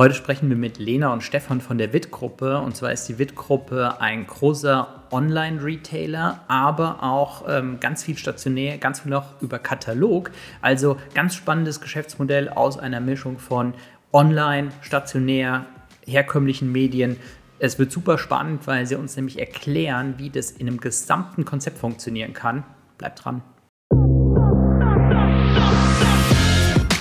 Heute sprechen wir mit Lena und Stefan von der WIT-Gruppe. Und zwar ist die WIT-Gruppe ein großer Online-Retailer, aber auch ähm, ganz viel stationär, ganz viel noch über Katalog. Also ganz spannendes Geschäftsmodell aus einer Mischung von Online, stationär, herkömmlichen Medien. Es wird super spannend, weil sie uns nämlich erklären, wie das in einem gesamten Konzept funktionieren kann. Bleibt dran.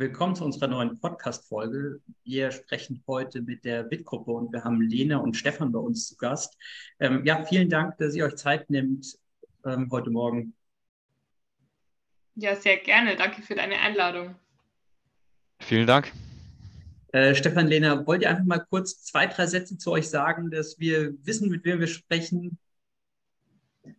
Willkommen zu unserer neuen Podcast-Folge. Wir sprechen heute mit der WIT-Gruppe und wir haben Lena und Stefan bei uns zu Gast. Ähm, ja, vielen Dank, dass ihr euch Zeit nimmt ähm, heute Morgen. Ja, sehr gerne. Danke für deine Einladung. Vielen Dank. Äh, Stefan, Lena, wollt ihr einfach mal kurz zwei, drei Sätze zu euch sagen, dass wir wissen, mit wem wir sprechen,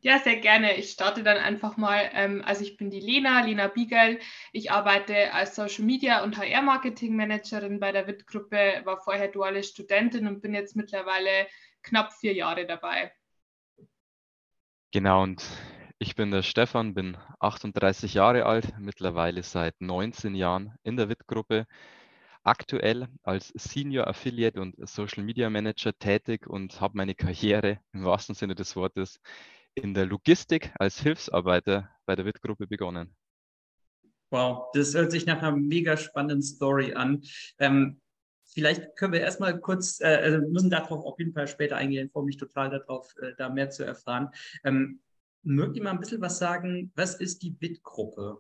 ja, sehr gerne. Ich starte dann einfach mal. Ähm, also ich bin die Lena, Lena Biegel. Ich arbeite als Social Media und HR Marketing Managerin bei der WIT-Gruppe, war vorher duale Studentin und bin jetzt mittlerweile knapp vier Jahre dabei. Genau, und ich bin der Stefan, bin 38 Jahre alt, mittlerweile seit 19 Jahren in der WIT-Gruppe aktuell als Senior Affiliate und Social Media Manager tätig und habe meine Karriere im wahrsten Sinne des Wortes in der Logistik als Hilfsarbeiter bei der WIT-Gruppe begonnen. Wow, das hört sich nach einer mega spannenden Story an. Ähm, vielleicht können wir erstmal kurz, äh, also müssen darauf auf jeden Fall später eingehen, ich freue mich total darauf, äh, da mehr zu erfahren. Ähm, mögt ihr mal ein bisschen was sagen? Was ist die WIT-Gruppe?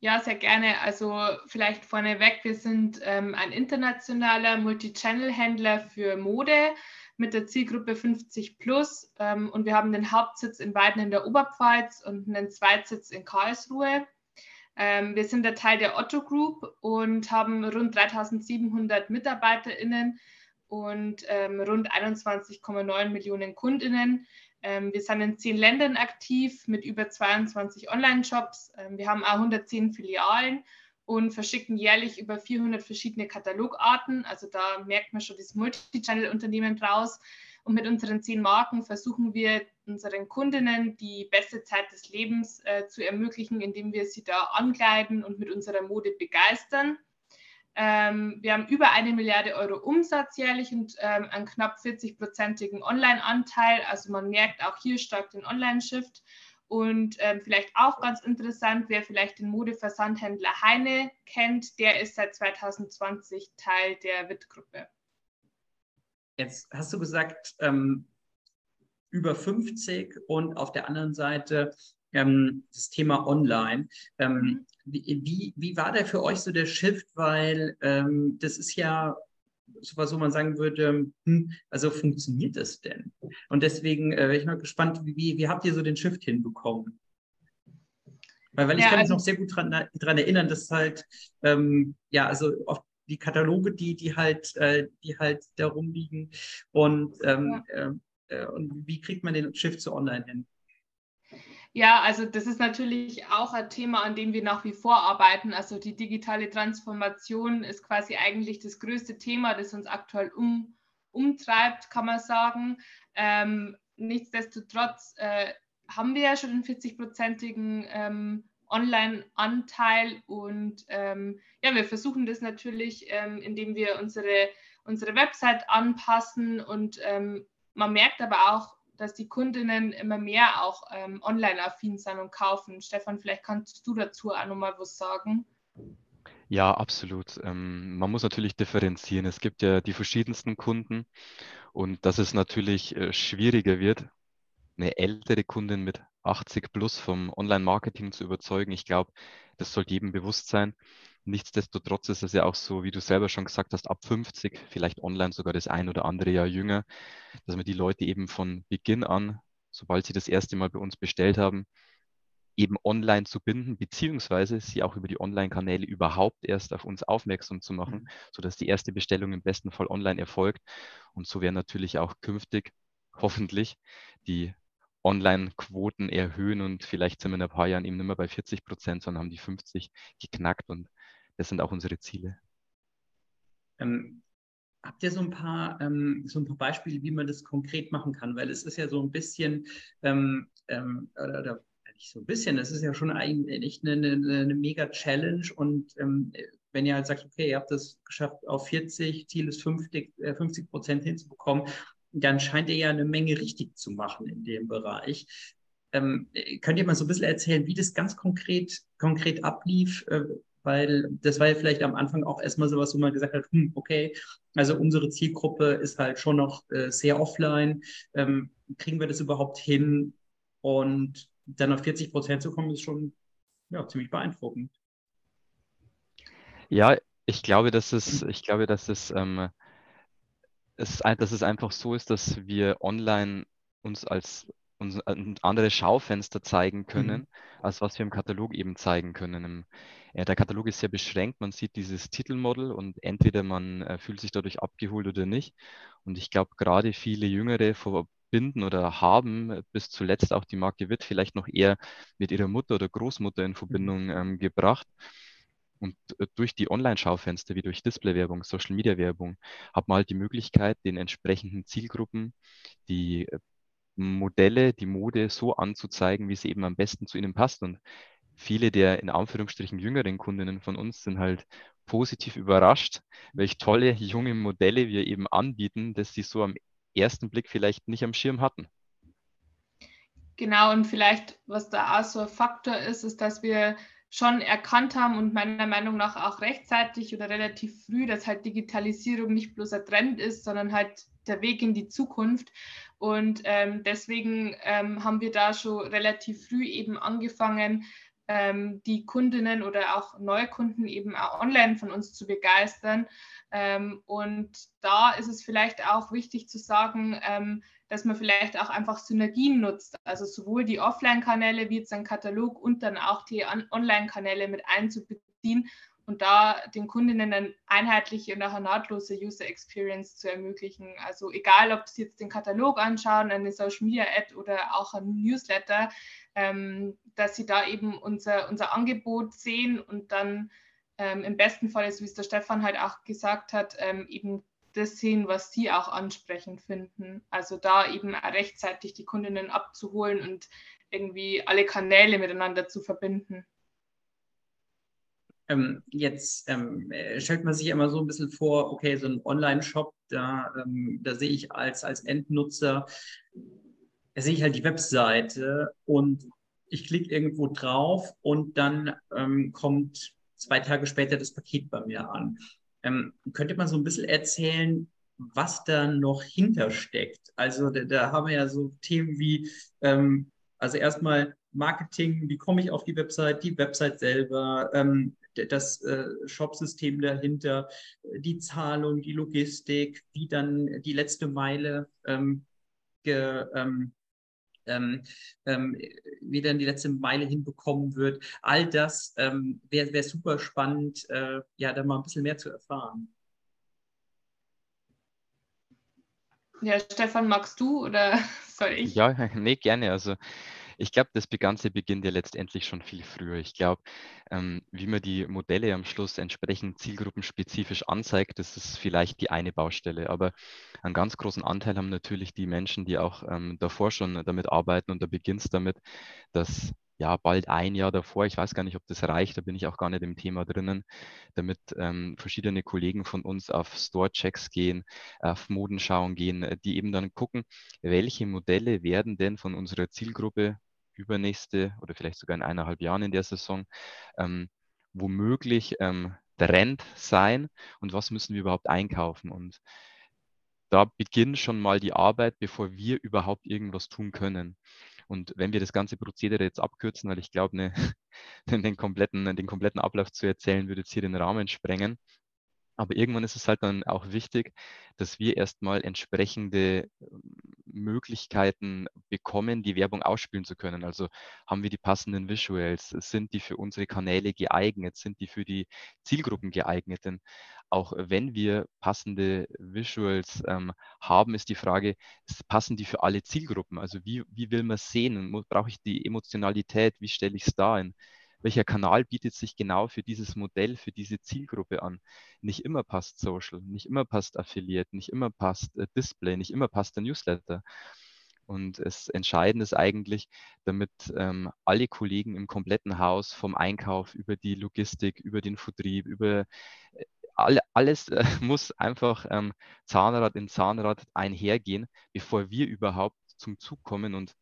Ja, sehr gerne. Also vielleicht vorneweg, wir sind ähm, ein internationaler Multi-Channel-Händler für Mode mit der Zielgruppe 50 plus ähm, und wir haben den Hauptsitz in Weiden in der Oberpfalz und einen Zweitsitz in Karlsruhe. Ähm, wir sind der Teil der Otto Group und haben rund 3700 MitarbeiterInnen und ähm, rund 21,9 Millionen KundInnen. Ähm, wir sind in zehn Ländern aktiv mit über 22 Online-Shops. Ähm, wir haben auch 110 Filialen und verschicken jährlich über 400 verschiedene Katalogarten. Also da merkt man schon das Multichannel-Unternehmen draus. Und mit unseren zehn Marken versuchen wir unseren Kundinnen die beste Zeit des Lebens äh, zu ermöglichen, indem wir sie da ankleiden und mit unserer Mode begeistern. Ähm, wir haben über eine Milliarde Euro Umsatz jährlich und ähm, einen knapp 40-prozentigen Online-Anteil. Also man merkt auch hier stark den Online-Shift. Und ähm, vielleicht auch ganz interessant, wer vielleicht den Modeversandhändler Heine kennt, der ist seit 2020 Teil der WIT-Gruppe. Jetzt hast du gesagt, ähm, über 50 und auf der anderen Seite ähm, das Thema Online. Ähm, mhm. wie, wie, wie, war der für euch so der Shift? Weil ähm, das ist ja sowas, wo man sagen würde, hm, also funktioniert das denn? Und deswegen äh, bin ich mal gespannt, wie, wie habt ihr so den Shift hinbekommen? Weil, weil ich ja, kann mich also, noch sehr gut daran erinnern, dass halt, ähm, ja, also oft die Kataloge, die, die halt, äh, die halt da rumliegen und, ähm, ja. äh, und wie kriegt man den Shift zu online hin? Ja, also das ist natürlich auch ein Thema, an dem wir nach wie vor arbeiten. Also die digitale Transformation ist quasi eigentlich das größte Thema, das uns aktuell um, umtreibt, kann man sagen. Ähm, nichtsdestotrotz äh, haben wir ja schon einen 40-prozentigen ähm, Online-Anteil und ähm, ja, wir versuchen das natürlich, ähm, indem wir unsere, unsere Website anpassen und ähm, man merkt aber auch, dass die Kundinnen immer mehr auch ähm, online-affin sind und kaufen. Stefan, vielleicht kannst du dazu auch nochmal was sagen. Ja, absolut. Ähm, man muss natürlich differenzieren. Es gibt ja die verschiedensten Kunden und dass es natürlich äh, schwieriger wird, eine ältere Kundin mit 80 plus vom Online-Marketing zu überzeugen. Ich glaube, das sollte jedem bewusst sein. Nichtsdestotrotz ist es ja auch so, wie du selber schon gesagt hast, ab 50, vielleicht online sogar das ein oder andere Jahr jünger, dass wir die Leute eben von Beginn an, sobald sie das erste Mal bei uns bestellt haben, eben online zu binden, beziehungsweise sie auch über die Online-Kanäle überhaupt erst auf uns aufmerksam zu machen, mhm. sodass die erste Bestellung im besten Fall online erfolgt. Und so werden natürlich auch künftig hoffentlich die Online-Quoten erhöhen und vielleicht sind wir in ein paar Jahren eben nicht mehr bei 40 Prozent, sondern haben die 50 geknackt und das sind auch unsere Ziele. Ähm, habt ihr so ein paar ähm, so ein paar Beispiele, wie man das konkret machen kann? Weil es ist ja so ein bisschen ähm, ähm oder, oder, nicht so ein bisschen, es ist ja schon eigentlich eine, eine, eine mega Challenge und ähm, wenn ihr halt sagt, okay, ihr habt es geschafft, auf 40, Ziel ist 50, äh, 50 Prozent hinzubekommen, dann scheint ihr ja eine Menge richtig zu machen in dem Bereich. Ähm, könnt ihr mal so ein bisschen erzählen, wie das ganz konkret, konkret ablief? Äh, weil das war ja vielleicht am Anfang auch erstmal sowas, wo man gesagt hat, hm, okay, also unsere Zielgruppe ist halt schon noch äh, sehr offline. Ähm, kriegen wir das überhaupt hin? Und dann auf 40 Prozent zu kommen, ist schon ja, ziemlich beeindruckend. Ja, ich glaube, dass es, ich glaube, dass es, ähm, es, dass es einfach so ist, dass wir online uns als uns andere Schaufenster zeigen können, mhm. als was wir im Katalog eben zeigen können. Im, der Katalog ist sehr beschränkt, man sieht dieses Titelmodel und entweder man äh, fühlt sich dadurch abgeholt oder nicht. Und ich glaube, gerade viele Jüngere verbinden oder haben bis zuletzt auch die Marke Witt vielleicht noch eher mit ihrer Mutter oder Großmutter in mhm. Verbindung ähm, gebracht. Und äh, durch die Online-Schaufenster wie durch Display-Werbung, Social-Media-Werbung hat man halt die Möglichkeit, den entsprechenden Zielgruppen die äh, Modelle, die Mode so anzuzeigen, wie sie eben am besten zu ihnen passt. Und viele der in Anführungsstrichen jüngeren Kundinnen von uns sind halt positiv überrascht, welche tolle junge Modelle wir eben anbieten, dass sie so am ersten Blick vielleicht nicht am Schirm hatten. Genau, und vielleicht, was da auch so ein Faktor ist, ist, dass wir schon erkannt haben und meiner Meinung nach auch rechtzeitig oder relativ früh, dass halt Digitalisierung nicht bloß ein Trend ist, sondern halt der Weg in die Zukunft. Und ähm, deswegen ähm, haben wir da schon relativ früh eben angefangen, ähm, die Kundinnen oder auch Neukunden eben auch online von uns zu begeistern. Ähm, und da ist es vielleicht auch wichtig zu sagen, ähm, dass man vielleicht auch einfach Synergien nutzt, also sowohl die Offline-Kanäle wie jetzt ein Katalog und dann auch die Online-Kanäle mit einzubeziehen und da den Kundinnen eine einheitliche und auch eine nahtlose User Experience zu ermöglichen. Also egal, ob sie jetzt den Katalog anschauen, eine Social Media Ad oder auch ein Newsletter, ähm, dass sie da eben unser, unser Angebot sehen und dann ähm, im besten Fall, so wie es der Stefan halt auch gesagt hat, ähm, eben das sehen, was sie auch ansprechend finden. Also da eben rechtzeitig die Kundinnen abzuholen und irgendwie alle Kanäle miteinander zu verbinden. Ähm, jetzt ähm, äh, stellt man sich immer so ein bisschen vor, okay, so ein Online-Shop, da, ähm, da sehe ich als, als Endnutzer, da sehe ich halt die Webseite und ich klicke irgendwo drauf und dann ähm, kommt zwei Tage später das Paket bei mir an. Ähm, könnte man so ein bisschen erzählen, was da noch hintersteckt? Also da, da haben wir ja so Themen wie, ähm, also erstmal Marketing, wie komme ich auf die Website, die Website selber, ähm, das äh, Shopsystem dahinter, die Zahlung, die Logistik, wie dann die letzte Meile ähm, ge, ähm, ähm, ähm, wie dann die letzte Meile hinbekommen wird. All das ähm, wäre wär super spannend, äh, ja, da mal ein bisschen mehr zu erfahren. Ja, Stefan, magst du oder soll ich? Ja, nee, gerne. Also ich glaube, das Ganze beginnt ja letztendlich schon viel früher. Ich glaube, ähm, wie man die Modelle am Schluss entsprechend zielgruppenspezifisch anzeigt, das ist vielleicht die eine Baustelle. Aber einen ganz großen Anteil haben natürlich die Menschen, die auch ähm, davor schon damit arbeiten. Und da beginnt es damit, dass ja, bald ein Jahr davor, ich weiß gar nicht, ob das reicht, da bin ich auch gar nicht im Thema drinnen, damit ähm, verschiedene Kollegen von uns auf Store-Checks gehen, auf Modenschauen gehen, äh, die eben dann gucken, welche Modelle werden denn von unserer Zielgruppe übernächste oder vielleicht sogar in eineinhalb Jahren in der Saison ähm, womöglich ähm, Trend sein und was müssen wir überhaupt einkaufen. Und da beginnt schon mal die Arbeit, bevor wir überhaupt irgendwas tun können. Und wenn wir das ganze Prozedere jetzt abkürzen, weil ich glaube, ne, den, kompletten, den kompletten Ablauf zu erzählen, würde jetzt hier den Rahmen sprengen. Aber irgendwann ist es halt dann auch wichtig, dass wir erstmal entsprechende Möglichkeiten bekommen, die Werbung ausspielen zu können. Also haben wir die passenden Visuals, sind die für unsere Kanäle geeignet, sind die für die Zielgruppen geeignet? Denn auch wenn wir passende Visuals ähm, haben, ist die Frage, passen die für alle Zielgruppen? Also wie, wie will man sehen? Brauche ich die Emotionalität? Wie stelle ich es da in? Welcher Kanal bietet sich genau für dieses Modell, für diese Zielgruppe an? Nicht immer passt Social, nicht immer passt Affiliate, nicht immer passt äh, Display, nicht immer passt der Newsletter. Und das Entscheidende ist eigentlich, damit ähm, alle Kollegen im kompletten Haus vom Einkauf über die Logistik, über den Vertrieb, über äh, alle, alles äh, muss einfach ähm, Zahnrad in Zahnrad einhergehen, bevor wir überhaupt zum Zug kommen. Und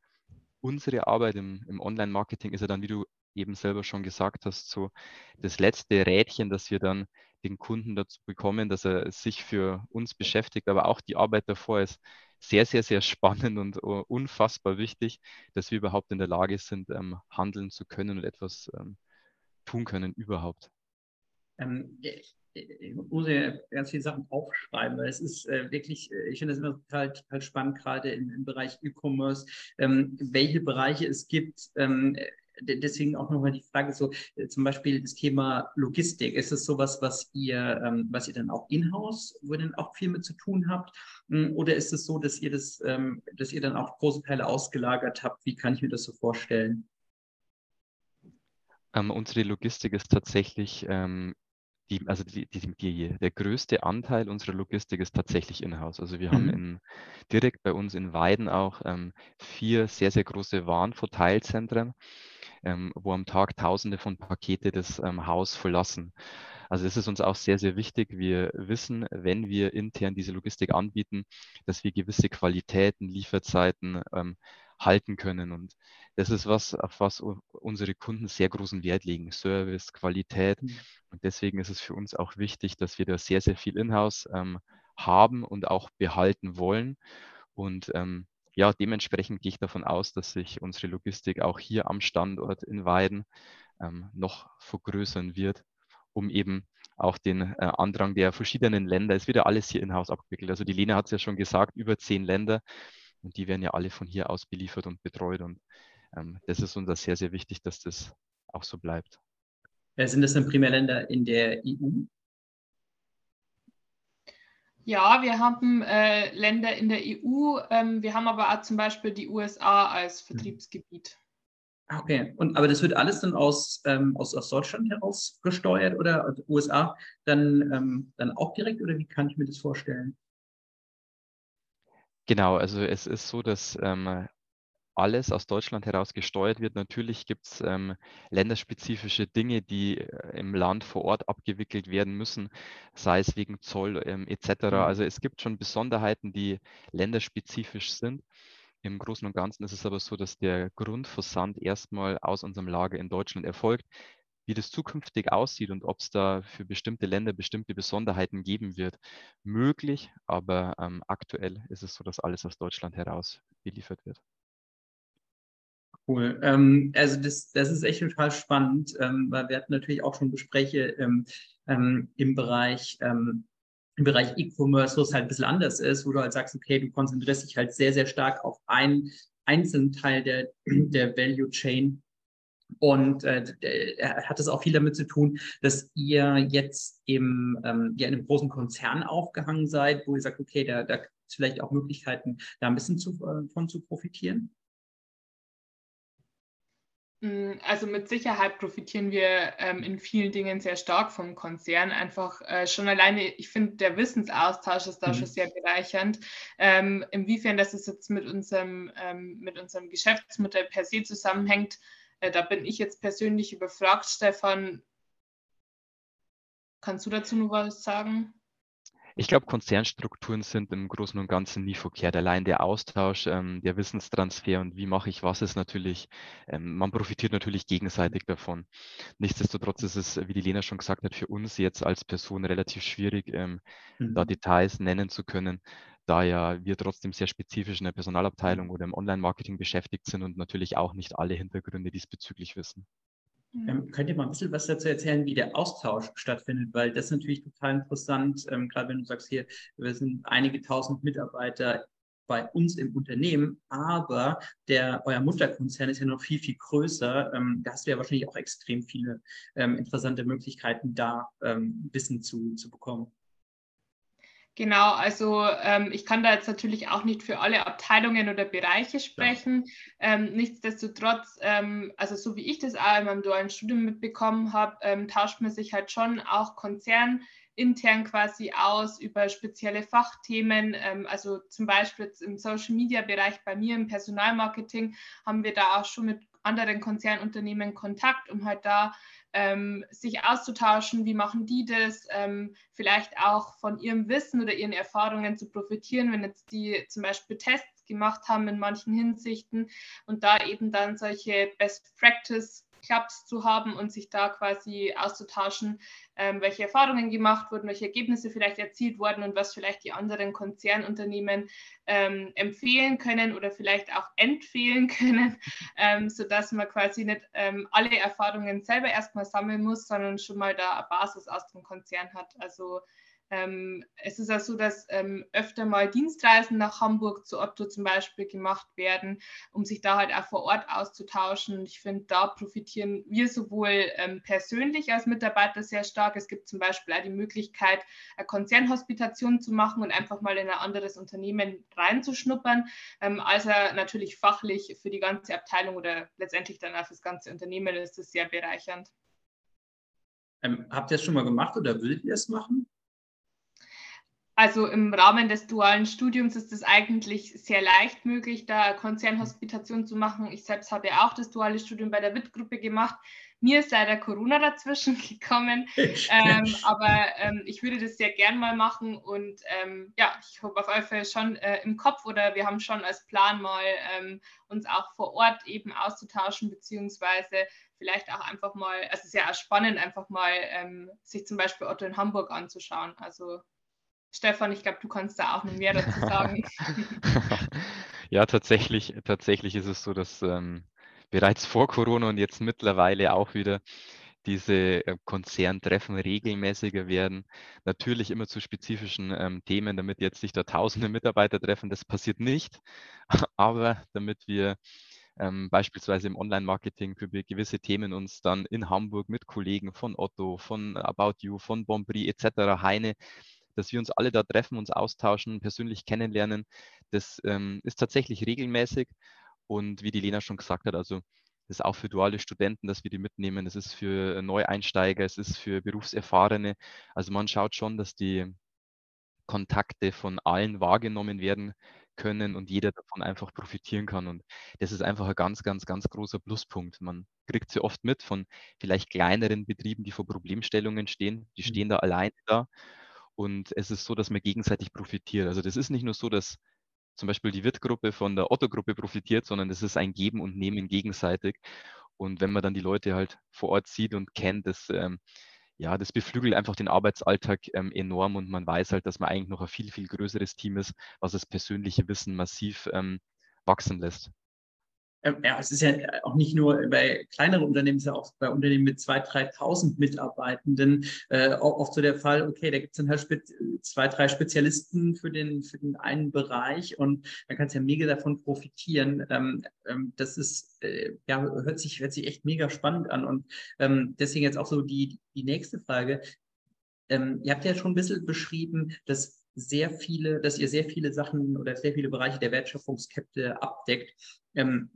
unsere Arbeit im, im Online-Marketing ist ja dann, wie du eben selber schon gesagt hast, so das letzte Rädchen, das wir dann den Kunden dazu bekommen, dass er sich für uns beschäftigt. Aber auch die Arbeit davor ist sehr, sehr, sehr spannend und uh, unfassbar wichtig, dass wir überhaupt in der Lage sind, ähm, handeln zu können und etwas ähm, tun können überhaupt. Ähm, ich muss ja ganz viele Sachen aufschreiben, weil es ist äh, wirklich, äh, ich finde das immer total, total spannend, gerade im, im Bereich E-Commerce, ähm, welche Bereiche es gibt, ähm, deswegen auch nochmal die Frage so, äh, zum Beispiel das Thema Logistik. Ist es sowas, was ihr, ähm, was ihr dann auch in-house, wo ihr dann auch viel mit zu tun habt? Hm, oder ist es so, dass ihr das, ähm, dass ihr dann auch große Teile ausgelagert habt? Wie kann ich mir das so vorstellen? Ähm, unsere Logistik ist tatsächlich ähm, die, also die, die, die, der größte Anteil unserer Logistik ist tatsächlich in-house. Also wir mhm. haben in, direkt bei uns in Weiden auch ähm, vier sehr, sehr große Warenverteilzentren ähm, wo am Tag Tausende von Pakete das ähm, Haus verlassen. Also das ist uns auch sehr, sehr wichtig. Wir wissen, wenn wir intern diese Logistik anbieten, dass wir gewisse Qualitäten, Lieferzeiten ähm, halten können. Und das ist was, auf was unsere Kunden sehr großen Wert legen. Service, Qualität. Mhm. Und deswegen ist es für uns auch wichtig, dass wir da sehr, sehr viel in-house ähm, haben und auch behalten wollen. Und ähm, ja, dementsprechend gehe ich davon aus, dass sich unsere Logistik auch hier am Standort in Weiden ähm, noch vergrößern wird, um eben auch den äh, Andrang der verschiedenen Länder, es wird ja alles hier in-house abgewickelt. Also die Lena hat es ja schon gesagt, über zehn Länder und die werden ja alle von hier aus beliefert und betreut und das ist uns sehr, sehr wichtig, dass das auch so bleibt. Sind das denn Primärländer in der EU? Ja, wir haben äh, Länder in der EU, ähm, wir haben aber auch zum Beispiel die USA als mhm. Vertriebsgebiet. Okay, und aber das wird alles dann aus, ähm, aus, aus Deutschland heraus gesteuert oder also USA dann, ähm, dann auch direkt oder wie kann ich mir das vorstellen? Genau, also es ist so, dass ähm, alles aus Deutschland heraus gesteuert wird. Natürlich gibt es ähm, länderspezifische Dinge, die äh, im Land vor Ort abgewickelt werden müssen, sei es wegen Zoll ähm, etc. Mhm. Also es gibt schon Besonderheiten, die länderspezifisch sind. Im Großen und Ganzen ist es aber so, dass der Grundversand erstmal aus unserem Lager in Deutschland erfolgt. Wie das zukünftig aussieht und ob es da für bestimmte Länder bestimmte Besonderheiten geben wird, möglich, aber ähm, aktuell ist es so, dass alles aus Deutschland heraus beliefert wird. Cool. Ähm, also das, das ist echt total spannend, ähm, weil wir hatten natürlich auch schon Gespräche ähm, ähm im Bereich ähm, im Bereich E-Commerce, wo es halt ein bisschen anders ist, wo du halt sagst, okay, du konzentrierst dich halt sehr, sehr stark auf einen einzelnen Teil der, der Value Chain. Und äh, hat es auch viel damit zu tun, dass ihr jetzt im, ähm, ja, in einem großen Konzern aufgehangen seid, wo ihr sagt, okay, da, da gibt es vielleicht auch Möglichkeiten, da ein bisschen zu, äh, von zu profitieren? Mm, also mit Sicherheit profitieren wir ähm, in vielen Dingen sehr stark vom Konzern. Einfach äh, schon alleine, ich finde, der Wissensaustausch ist da mhm. schon sehr bereichernd. Ähm, inwiefern das jetzt mit unserem, ähm, mit unserem Geschäftsmodell per se zusammenhängt, äh, da bin ich jetzt persönlich überfragt. Stefan, kannst du dazu noch was sagen? Ich glaube, Konzernstrukturen sind im Großen und Ganzen nie verkehrt. Allein der Austausch, ähm, der Wissenstransfer und wie mache ich was ist natürlich, ähm, man profitiert natürlich gegenseitig davon. Nichtsdestotrotz ist es, wie die Lena schon gesagt hat, für uns jetzt als Person relativ schwierig, ähm, mhm. da Details nennen zu können, da ja wir trotzdem sehr spezifisch in der Personalabteilung oder im Online-Marketing beschäftigt sind und natürlich auch nicht alle Hintergründe diesbezüglich wissen. Ähm, könnt ihr mal ein bisschen was dazu erzählen, wie der Austausch stattfindet? Weil das ist natürlich total interessant, ähm, gerade wenn du sagst, hier, wir sind einige tausend Mitarbeiter bei uns im Unternehmen, aber der, euer Mutterkonzern ist ja noch viel, viel größer. Ähm, da hast du ja wahrscheinlich auch extrem viele ähm, interessante Möglichkeiten, da ähm, Wissen zu, zu bekommen. Genau, also ähm, ich kann da jetzt natürlich auch nicht für alle Abteilungen oder Bereiche sprechen. Ja. Ähm, nichtsdestotrotz, ähm, also so wie ich das auch in meinem dualen Studium mitbekommen habe, ähm, tauscht man sich halt schon auch konzernintern quasi aus über spezielle Fachthemen. Ähm, also zum Beispiel im Social-Media-Bereich bei mir im Personalmarketing haben wir da auch schon mit anderen Konzernunternehmen Kontakt, um halt da ähm, sich auszutauschen, wie machen die das, ähm, vielleicht auch von ihrem Wissen oder ihren Erfahrungen zu profitieren, wenn jetzt die zum Beispiel Tests gemacht haben in manchen Hinsichten und da eben dann solche Best Practice Clubs zu haben und sich da quasi auszutauschen, ähm, welche Erfahrungen gemacht wurden, welche Ergebnisse vielleicht erzielt wurden und was vielleicht die anderen Konzernunternehmen ähm, empfehlen können oder vielleicht auch empfehlen können, ähm, sodass man quasi nicht ähm, alle Erfahrungen selber erstmal sammeln muss, sondern schon mal da eine Basis aus dem Konzern hat. Also ähm, es ist auch so, dass ähm, öfter mal Dienstreisen nach Hamburg zu Otto zum Beispiel gemacht werden, um sich da halt auch vor Ort auszutauschen. Ich finde, da profitieren wir sowohl ähm, persönlich als Mitarbeiter sehr stark. Es gibt zum Beispiel auch die Möglichkeit, eine Konzernhospitation zu machen und einfach mal in ein anderes Unternehmen reinzuschnuppern, ähm, als auch natürlich fachlich für die ganze Abteilung oder letztendlich dann auch für das ganze Unternehmen ist das sehr bereichernd. Ähm, habt ihr es schon mal gemacht oder würdet ihr es machen? Also im Rahmen des dualen Studiums ist es eigentlich sehr leicht möglich, da Konzernhospitation zu machen. Ich selbst habe ja auch das duale Studium bei der WIT-Gruppe gemacht. Mir ist leider Corona dazwischen gekommen, ähm, aber ähm, ich würde das sehr gern mal machen und ähm, ja, ich habe auf jeden Fall schon äh, im Kopf oder wir haben schon als Plan mal ähm, uns auch vor Ort eben auszutauschen, beziehungsweise vielleicht auch einfach mal, also es ist ja auch spannend, einfach mal ähm, sich zum Beispiel Otto in Hamburg anzuschauen. Also Stefan, ich glaube, du kannst da auch noch mehr dazu sagen. ja, tatsächlich, tatsächlich ist es so, dass ähm, bereits vor Corona und jetzt mittlerweile auch wieder diese äh, Konzerntreffen regelmäßiger werden. Natürlich immer zu spezifischen ähm, Themen, damit jetzt nicht da tausende Mitarbeiter treffen. Das passiert nicht. Aber damit wir ähm, beispielsweise im Online-Marketing für gewisse Themen uns dann in Hamburg mit Kollegen von Otto, von About You, von Bombri etc., Heine dass wir uns alle da treffen, uns austauschen, persönlich kennenlernen. Das ähm, ist tatsächlich regelmäßig. Und wie die Lena schon gesagt hat, also das ist auch für duale Studenten, dass wir die mitnehmen. Das ist für Neueinsteiger, es ist für Berufserfahrene. Also man schaut schon, dass die Kontakte von allen wahrgenommen werden können und jeder davon einfach profitieren kann. Und das ist einfach ein ganz, ganz, ganz großer Pluspunkt. Man kriegt sie oft mit von vielleicht kleineren Betrieben, die vor Problemstellungen stehen. Die mhm. stehen da alleine da und es ist so, dass man gegenseitig profitiert. Also das ist nicht nur so, dass zum Beispiel die Wirt-Gruppe von der Otto-Gruppe profitiert, sondern es ist ein Geben und Nehmen gegenseitig. Und wenn man dann die Leute halt vor Ort sieht und kennt, das, ähm, ja, das beflügelt einfach den Arbeitsalltag ähm, enorm und man weiß halt, dass man eigentlich noch ein viel, viel größeres Team ist, was das persönliche Wissen massiv ähm, wachsen lässt. Ähm, ja, es ist ja auch nicht nur bei kleineren Unternehmen, es ist ja auch bei Unternehmen mit 2.000, 3.000 Mitarbeitenden äh, oft so der Fall, okay, da gibt es dann halt zwei, drei Spezialisten für den, für den einen Bereich und man kann es ja mega davon profitieren. Ähm, ähm, das ist, äh, ja, hört sich, hört sich echt mega spannend an und ähm, deswegen jetzt auch so die, die nächste Frage. Ähm, ihr habt ja schon ein bisschen beschrieben, dass sehr viele, dass ihr sehr viele Sachen oder sehr viele Bereiche der Wertschöpfungskette abdeckt. Ähm,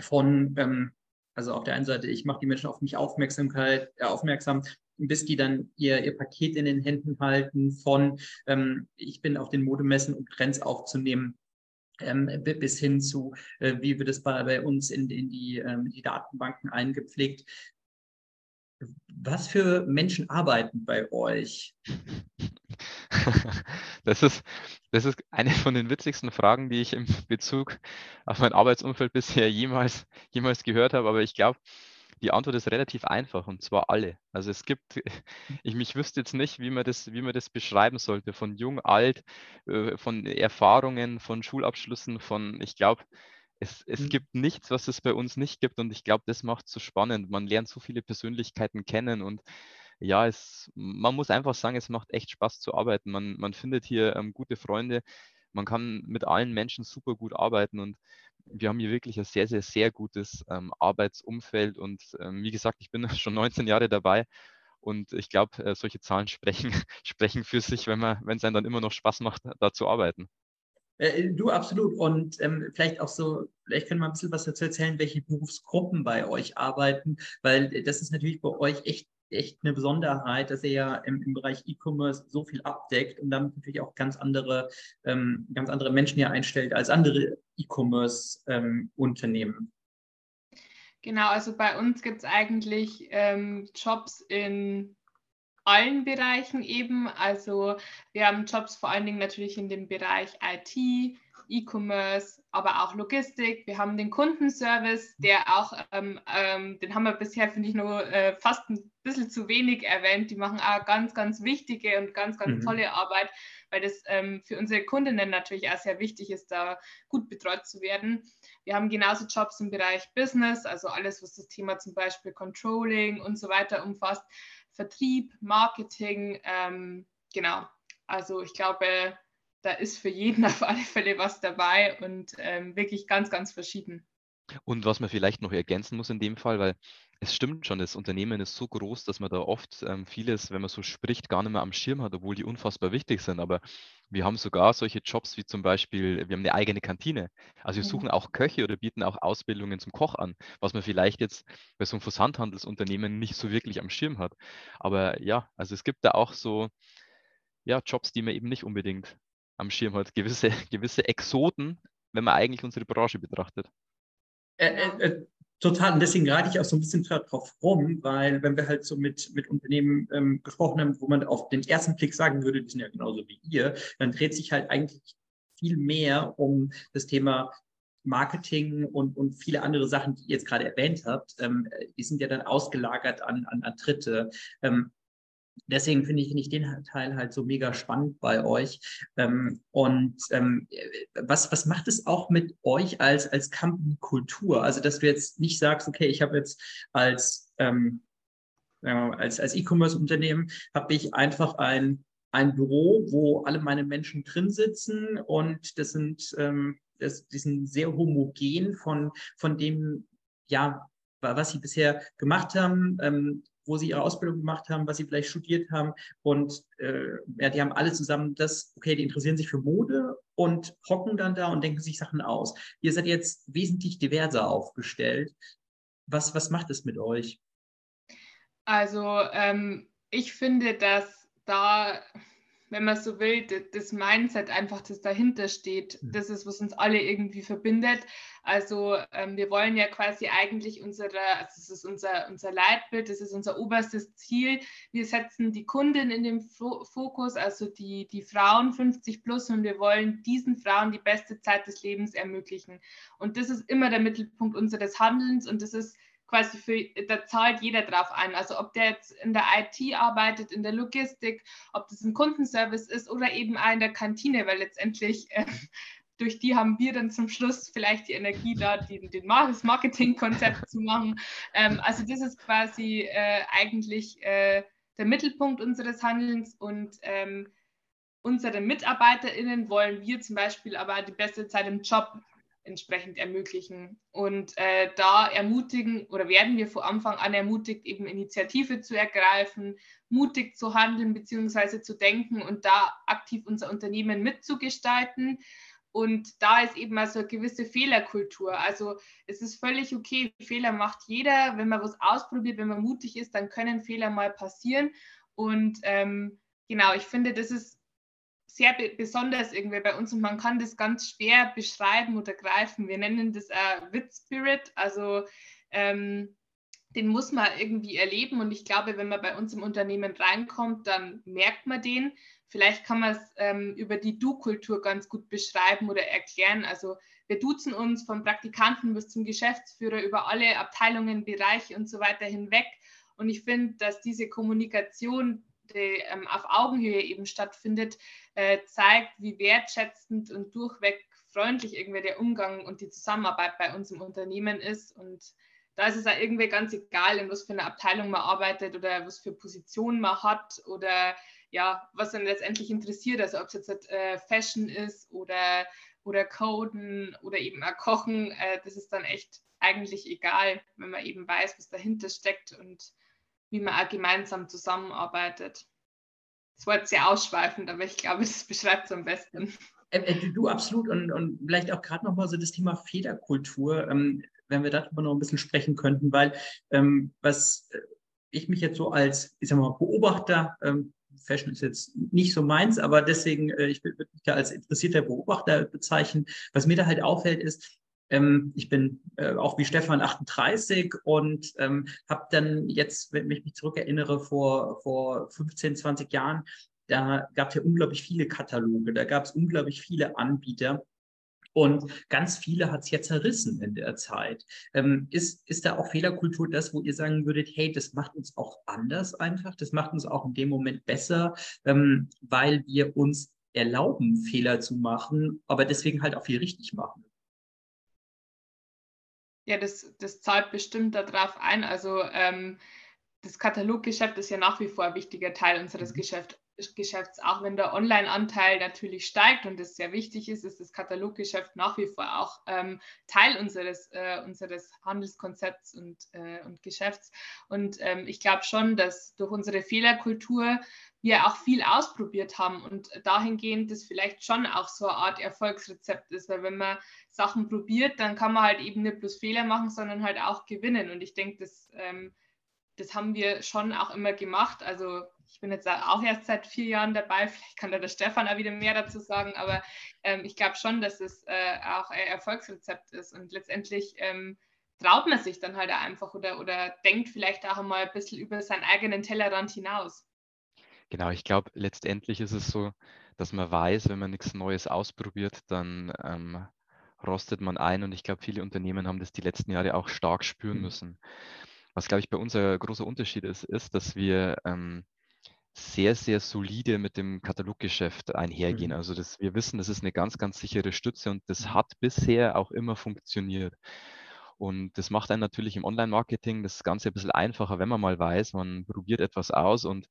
von, ähm, also auf der einen Seite, ich mache die Menschen auf mich Aufmerksamkeit, äh, aufmerksam, bis die dann ihr, ihr Paket in den Händen halten, von ähm, ich bin auf den Modemessen, um Trends aufzunehmen, ähm, bis hin zu, äh, wie wird es bei, bei uns in, in die, ähm, die Datenbanken eingepflegt. Was für Menschen arbeiten bei euch? Das ist, das ist eine von den witzigsten Fragen, die ich im Bezug auf mein Arbeitsumfeld bisher jemals, jemals gehört habe. Aber ich glaube, die Antwort ist relativ einfach und zwar alle. Also es gibt, ich mich wüsste jetzt nicht, wie man das, wie man das beschreiben sollte, von jung, alt, äh, von Erfahrungen, von Schulabschlüssen, von, ich glaube, es, es mhm. gibt nichts, was es bei uns nicht gibt und ich glaube, das macht es so spannend. Man lernt so viele Persönlichkeiten kennen und ja, es, man muss einfach sagen, es macht echt Spaß zu arbeiten. Man, man findet hier ähm, gute Freunde. Man kann mit allen Menschen super gut arbeiten und wir haben hier wirklich ein sehr, sehr, sehr gutes ähm, Arbeitsumfeld. Und ähm, wie gesagt, ich bin schon 19 Jahre dabei Und ich glaube, äh, solche Zahlen sprechen, sprechen für sich, wenn es einem dann immer noch Spaß macht, da zu arbeiten. Äh, du, absolut. Und ähm, vielleicht auch so, vielleicht können wir ein bisschen was dazu erzählen, welche Berufsgruppen bei euch arbeiten, weil das ist natürlich bei euch echt echt eine Besonderheit, dass ihr ja im, im Bereich E-Commerce so viel abdeckt und damit natürlich auch ganz andere, ähm, ganz andere Menschen hier einstellt als andere E-Commerce-Unternehmen. Ähm, genau, also bei uns gibt es eigentlich ähm, Jobs in allen Bereichen eben. Also wir haben Jobs vor allen Dingen natürlich in dem Bereich IT, E-Commerce, aber auch Logistik. Wir haben den Kundenservice, der auch, ähm, ähm, den haben wir bisher, finde ich, nur äh, fast ein bisschen zu wenig erwähnt. Die machen auch ganz, ganz wichtige und ganz, ganz mhm. tolle Arbeit, weil das ähm, für unsere Kundinnen natürlich auch sehr wichtig ist, da gut betreut zu werden. Wir haben genauso Jobs im Bereich Business, also alles, was das Thema zum Beispiel Controlling und so weiter umfasst. Vertrieb, Marketing, ähm, genau. Also ich glaube, da ist für jeden auf alle Fälle was dabei und ähm, wirklich ganz, ganz verschieden. Und was man vielleicht noch ergänzen muss in dem Fall, weil es stimmt schon, das Unternehmen ist so groß, dass man da oft ähm, vieles, wenn man so spricht, gar nicht mehr am Schirm hat, obwohl die unfassbar wichtig sind. Aber wir haben sogar solche Jobs wie zum Beispiel, wir haben eine eigene Kantine. Also wir mhm. suchen auch Köche oder bieten auch Ausbildungen zum Koch an, was man vielleicht jetzt bei so einem Versandhandelsunternehmen nicht so wirklich am Schirm hat. Aber ja, also es gibt da auch so ja, Jobs, die man eben nicht unbedingt am Schirm hat. Gewisse, gewisse Exoten, wenn man eigentlich unsere Branche betrachtet. Äh, äh, äh Total, und deswegen reite ich auch so ein bisschen drauf rum, weil wenn wir halt so mit, mit Unternehmen ähm, gesprochen haben, wo man auf den ersten Blick sagen würde, die sind ja genauso wie ihr, dann dreht sich halt eigentlich viel mehr um das Thema Marketing und, und viele andere Sachen, die ihr jetzt gerade erwähnt habt, ähm, die sind ja dann ausgelagert an, an, an Dritte. Ähm, deswegen finde ich, find ich den Teil halt so mega spannend bei euch. Ähm, und ähm, was, was macht es auch mit euch als, als Company-Kultur? Also, dass du jetzt nicht sagst, okay, ich habe jetzt als, ähm, als, als E-Commerce-Unternehmen, habe ich einfach ein, ein Büro, wo alle meine Menschen drin sitzen und das sind, ähm, das, die sind sehr homogen von, von dem, ja, was sie bisher gemacht haben, ähm, wo sie ihre Ausbildung gemacht haben, was sie vielleicht studiert haben. Und äh, ja, die haben alle zusammen das, okay, die interessieren sich für Mode und hocken dann da und denken sich Sachen aus. Ihr seid jetzt wesentlich diverser aufgestellt. Was, was macht es mit euch? Also ähm, ich finde, dass da wenn man so will, das Mindset einfach, das dahinter steht, mhm. das ist, was uns alle irgendwie verbindet. Also ähm, wir wollen ja quasi eigentlich unsere, also das ist unser, unser Leitbild, das ist unser oberstes Ziel. Wir setzen die Kundin in den Fokus, also die, die Frauen 50 plus und wir wollen diesen Frauen die beste Zeit des Lebens ermöglichen. Und das ist immer der Mittelpunkt unseres Handelns und das ist quasi für, da zahlt jeder drauf ein. Also ob der jetzt in der IT arbeitet, in der Logistik, ob das ein Kundenservice ist oder eben auch in der Kantine, weil letztendlich äh, durch die haben wir dann zum Schluss vielleicht die Energie da, die, den, das Marketingkonzept zu machen. Ähm, also das ist quasi äh, eigentlich äh, der Mittelpunkt unseres Handelns und ähm, unsere MitarbeiterInnen wollen wir zum Beispiel aber die beste Zeit im Job entsprechend ermöglichen. Und äh, da ermutigen oder werden wir von Anfang an ermutigt, eben Initiative zu ergreifen, mutig zu handeln bzw. zu denken und da aktiv unser Unternehmen mitzugestalten. Und da ist eben also eine gewisse Fehlerkultur. Also es ist völlig okay, Fehler macht jeder. Wenn man was ausprobiert, wenn man mutig ist, dann können Fehler mal passieren. Und ähm, genau, ich finde, das ist sehr be besonders irgendwie bei uns und man kann das ganz schwer beschreiben oder greifen. Wir nennen das äh, Witz Spirit, also ähm, den muss man irgendwie erleben und ich glaube, wenn man bei uns im Unternehmen reinkommt, dann merkt man den. Vielleicht kann man es ähm, über die Du-Kultur ganz gut beschreiben oder erklären. Also wir duzen uns vom Praktikanten bis zum Geschäftsführer über alle Abteilungen, Bereiche und so weiter hinweg. Und ich finde, dass diese Kommunikation die ähm, auf Augenhöhe eben stattfindet, äh, zeigt, wie wertschätzend und durchweg freundlich irgendwie der Umgang und die Zusammenarbeit bei uns im Unternehmen ist. Und da ist es auch irgendwie ganz egal, in was für einer Abteilung man arbeitet oder was für Position man hat oder ja, was dann letztendlich interessiert, also ob es jetzt äh, Fashion ist oder, oder Coden oder eben auch Kochen, äh, das ist dann echt eigentlich egal, wenn man eben weiß, was dahinter steckt und wie man auch gemeinsam zusammenarbeitet. Das war jetzt sehr ausschweifend, aber ich glaube, es beschreibt es am besten. Äh, äh, du absolut und, und vielleicht auch gerade nochmal so das Thema Fehlerkultur, ähm, wenn wir darüber noch ein bisschen sprechen könnten, weil ähm, was äh, ich mich jetzt so als, ich sag mal, Beobachter, ähm, Fashion ist jetzt nicht so meins, aber deswegen, äh, ich würde mich da als interessierter Beobachter bezeichnen. Was mir da halt auffällt, ist, ähm, ich bin äh, auch wie Stefan 38 und ähm, habe dann jetzt, wenn ich mich zurückerinnere, vor, vor 15, 20 Jahren, da gab es ja unglaublich viele Kataloge, da gab es unglaublich viele Anbieter. Und ganz viele hat es ja zerrissen in der Zeit. Ähm, ist, ist da auch Fehlerkultur das, wo ihr sagen würdet, hey, das macht uns auch anders einfach, das macht uns auch in dem Moment besser, ähm, weil wir uns erlauben, Fehler zu machen, aber deswegen halt auch viel richtig machen? Ja, das, das zahlt bestimmt darauf ein. Also ähm, das Kataloggeschäft ist ja nach wie vor ein wichtiger Teil unseres mhm. Geschäft, Geschäfts. Auch wenn der Online-Anteil natürlich steigt und das sehr wichtig ist, ist das Kataloggeschäft nach wie vor auch ähm, Teil unseres, äh, unseres Handelskonzepts und, äh, und Geschäfts. Und ähm, ich glaube schon, dass durch unsere Fehlerkultur wir auch viel ausprobiert haben und dahingehend das vielleicht schon auch so eine Art Erfolgsrezept ist, weil wenn man Sachen probiert, dann kann man halt eben nicht bloß Fehler machen, sondern halt auch gewinnen. Und ich denke, das, ähm, das haben wir schon auch immer gemacht. Also ich bin jetzt auch erst seit vier Jahren dabei, vielleicht kann da der Stefan auch wieder mehr dazu sagen, aber ähm, ich glaube schon, dass es äh, auch ein Erfolgsrezept ist und letztendlich ähm, traut man sich dann halt einfach oder, oder denkt vielleicht auch einmal ein bisschen über seinen eigenen Tellerrand hinaus. Genau, ich glaube, letztendlich ist es so, dass man weiß, wenn man nichts Neues ausprobiert, dann ähm, rostet man ein. Und ich glaube, viele Unternehmen haben das die letzten Jahre auch stark spüren mhm. müssen. Was, glaube ich, bei uns ein großer Unterschied ist, ist, dass wir ähm, sehr, sehr solide mit dem Kataloggeschäft einhergehen. Mhm. Also das, wir wissen, das ist eine ganz, ganz sichere Stütze und das mhm. hat bisher auch immer funktioniert. Und das macht einen natürlich im Online-Marketing das Ganze ein bisschen einfacher, wenn man mal weiß, man probiert etwas aus und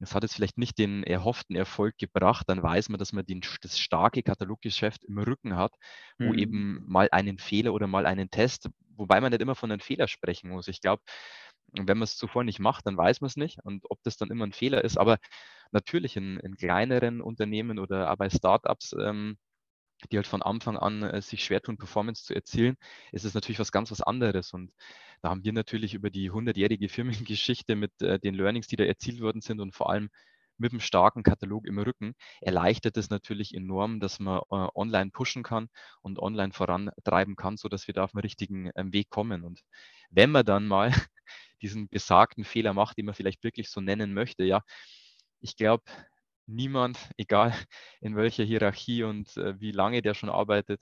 es hat jetzt vielleicht nicht den erhofften Erfolg gebracht, dann weiß man, dass man den, das starke Kataloggeschäft im Rücken hat, wo mhm. eben mal einen Fehler oder mal einen Test, wobei man nicht immer von einem Fehler sprechen muss. Ich glaube, wenn man es zuvor nicht macht, dann weiß man es nicht und ob das dann immer ein Fehler ist. Aber natürlich in, in kleineren Unternehmen oder auch bei Startups ähm, die halt von Anfang an äh, sich schwer tun, Performance zu erzielen, ist es natürlich was ganz was anderes. Und da haben wir natürlich über die 100-jährige Firmengeschichte mit äh, den Learnings, die da erzielt worden sind und vor allem mit einem starken Katalog im Rücken, erleichtert es natürlich enorm, dass man äh, online pushen kann und online vorantreiben kann, sodass wir da auf den richtigen ähm, Weg kommen. Und wenn man dann mal diesen besagten Fehler macht, den man vielleicht wirklich so nennen möchte, ja, ich glaube, niemand, egal in welcher Hierarchie und äh, wie lange der schon arbeitet,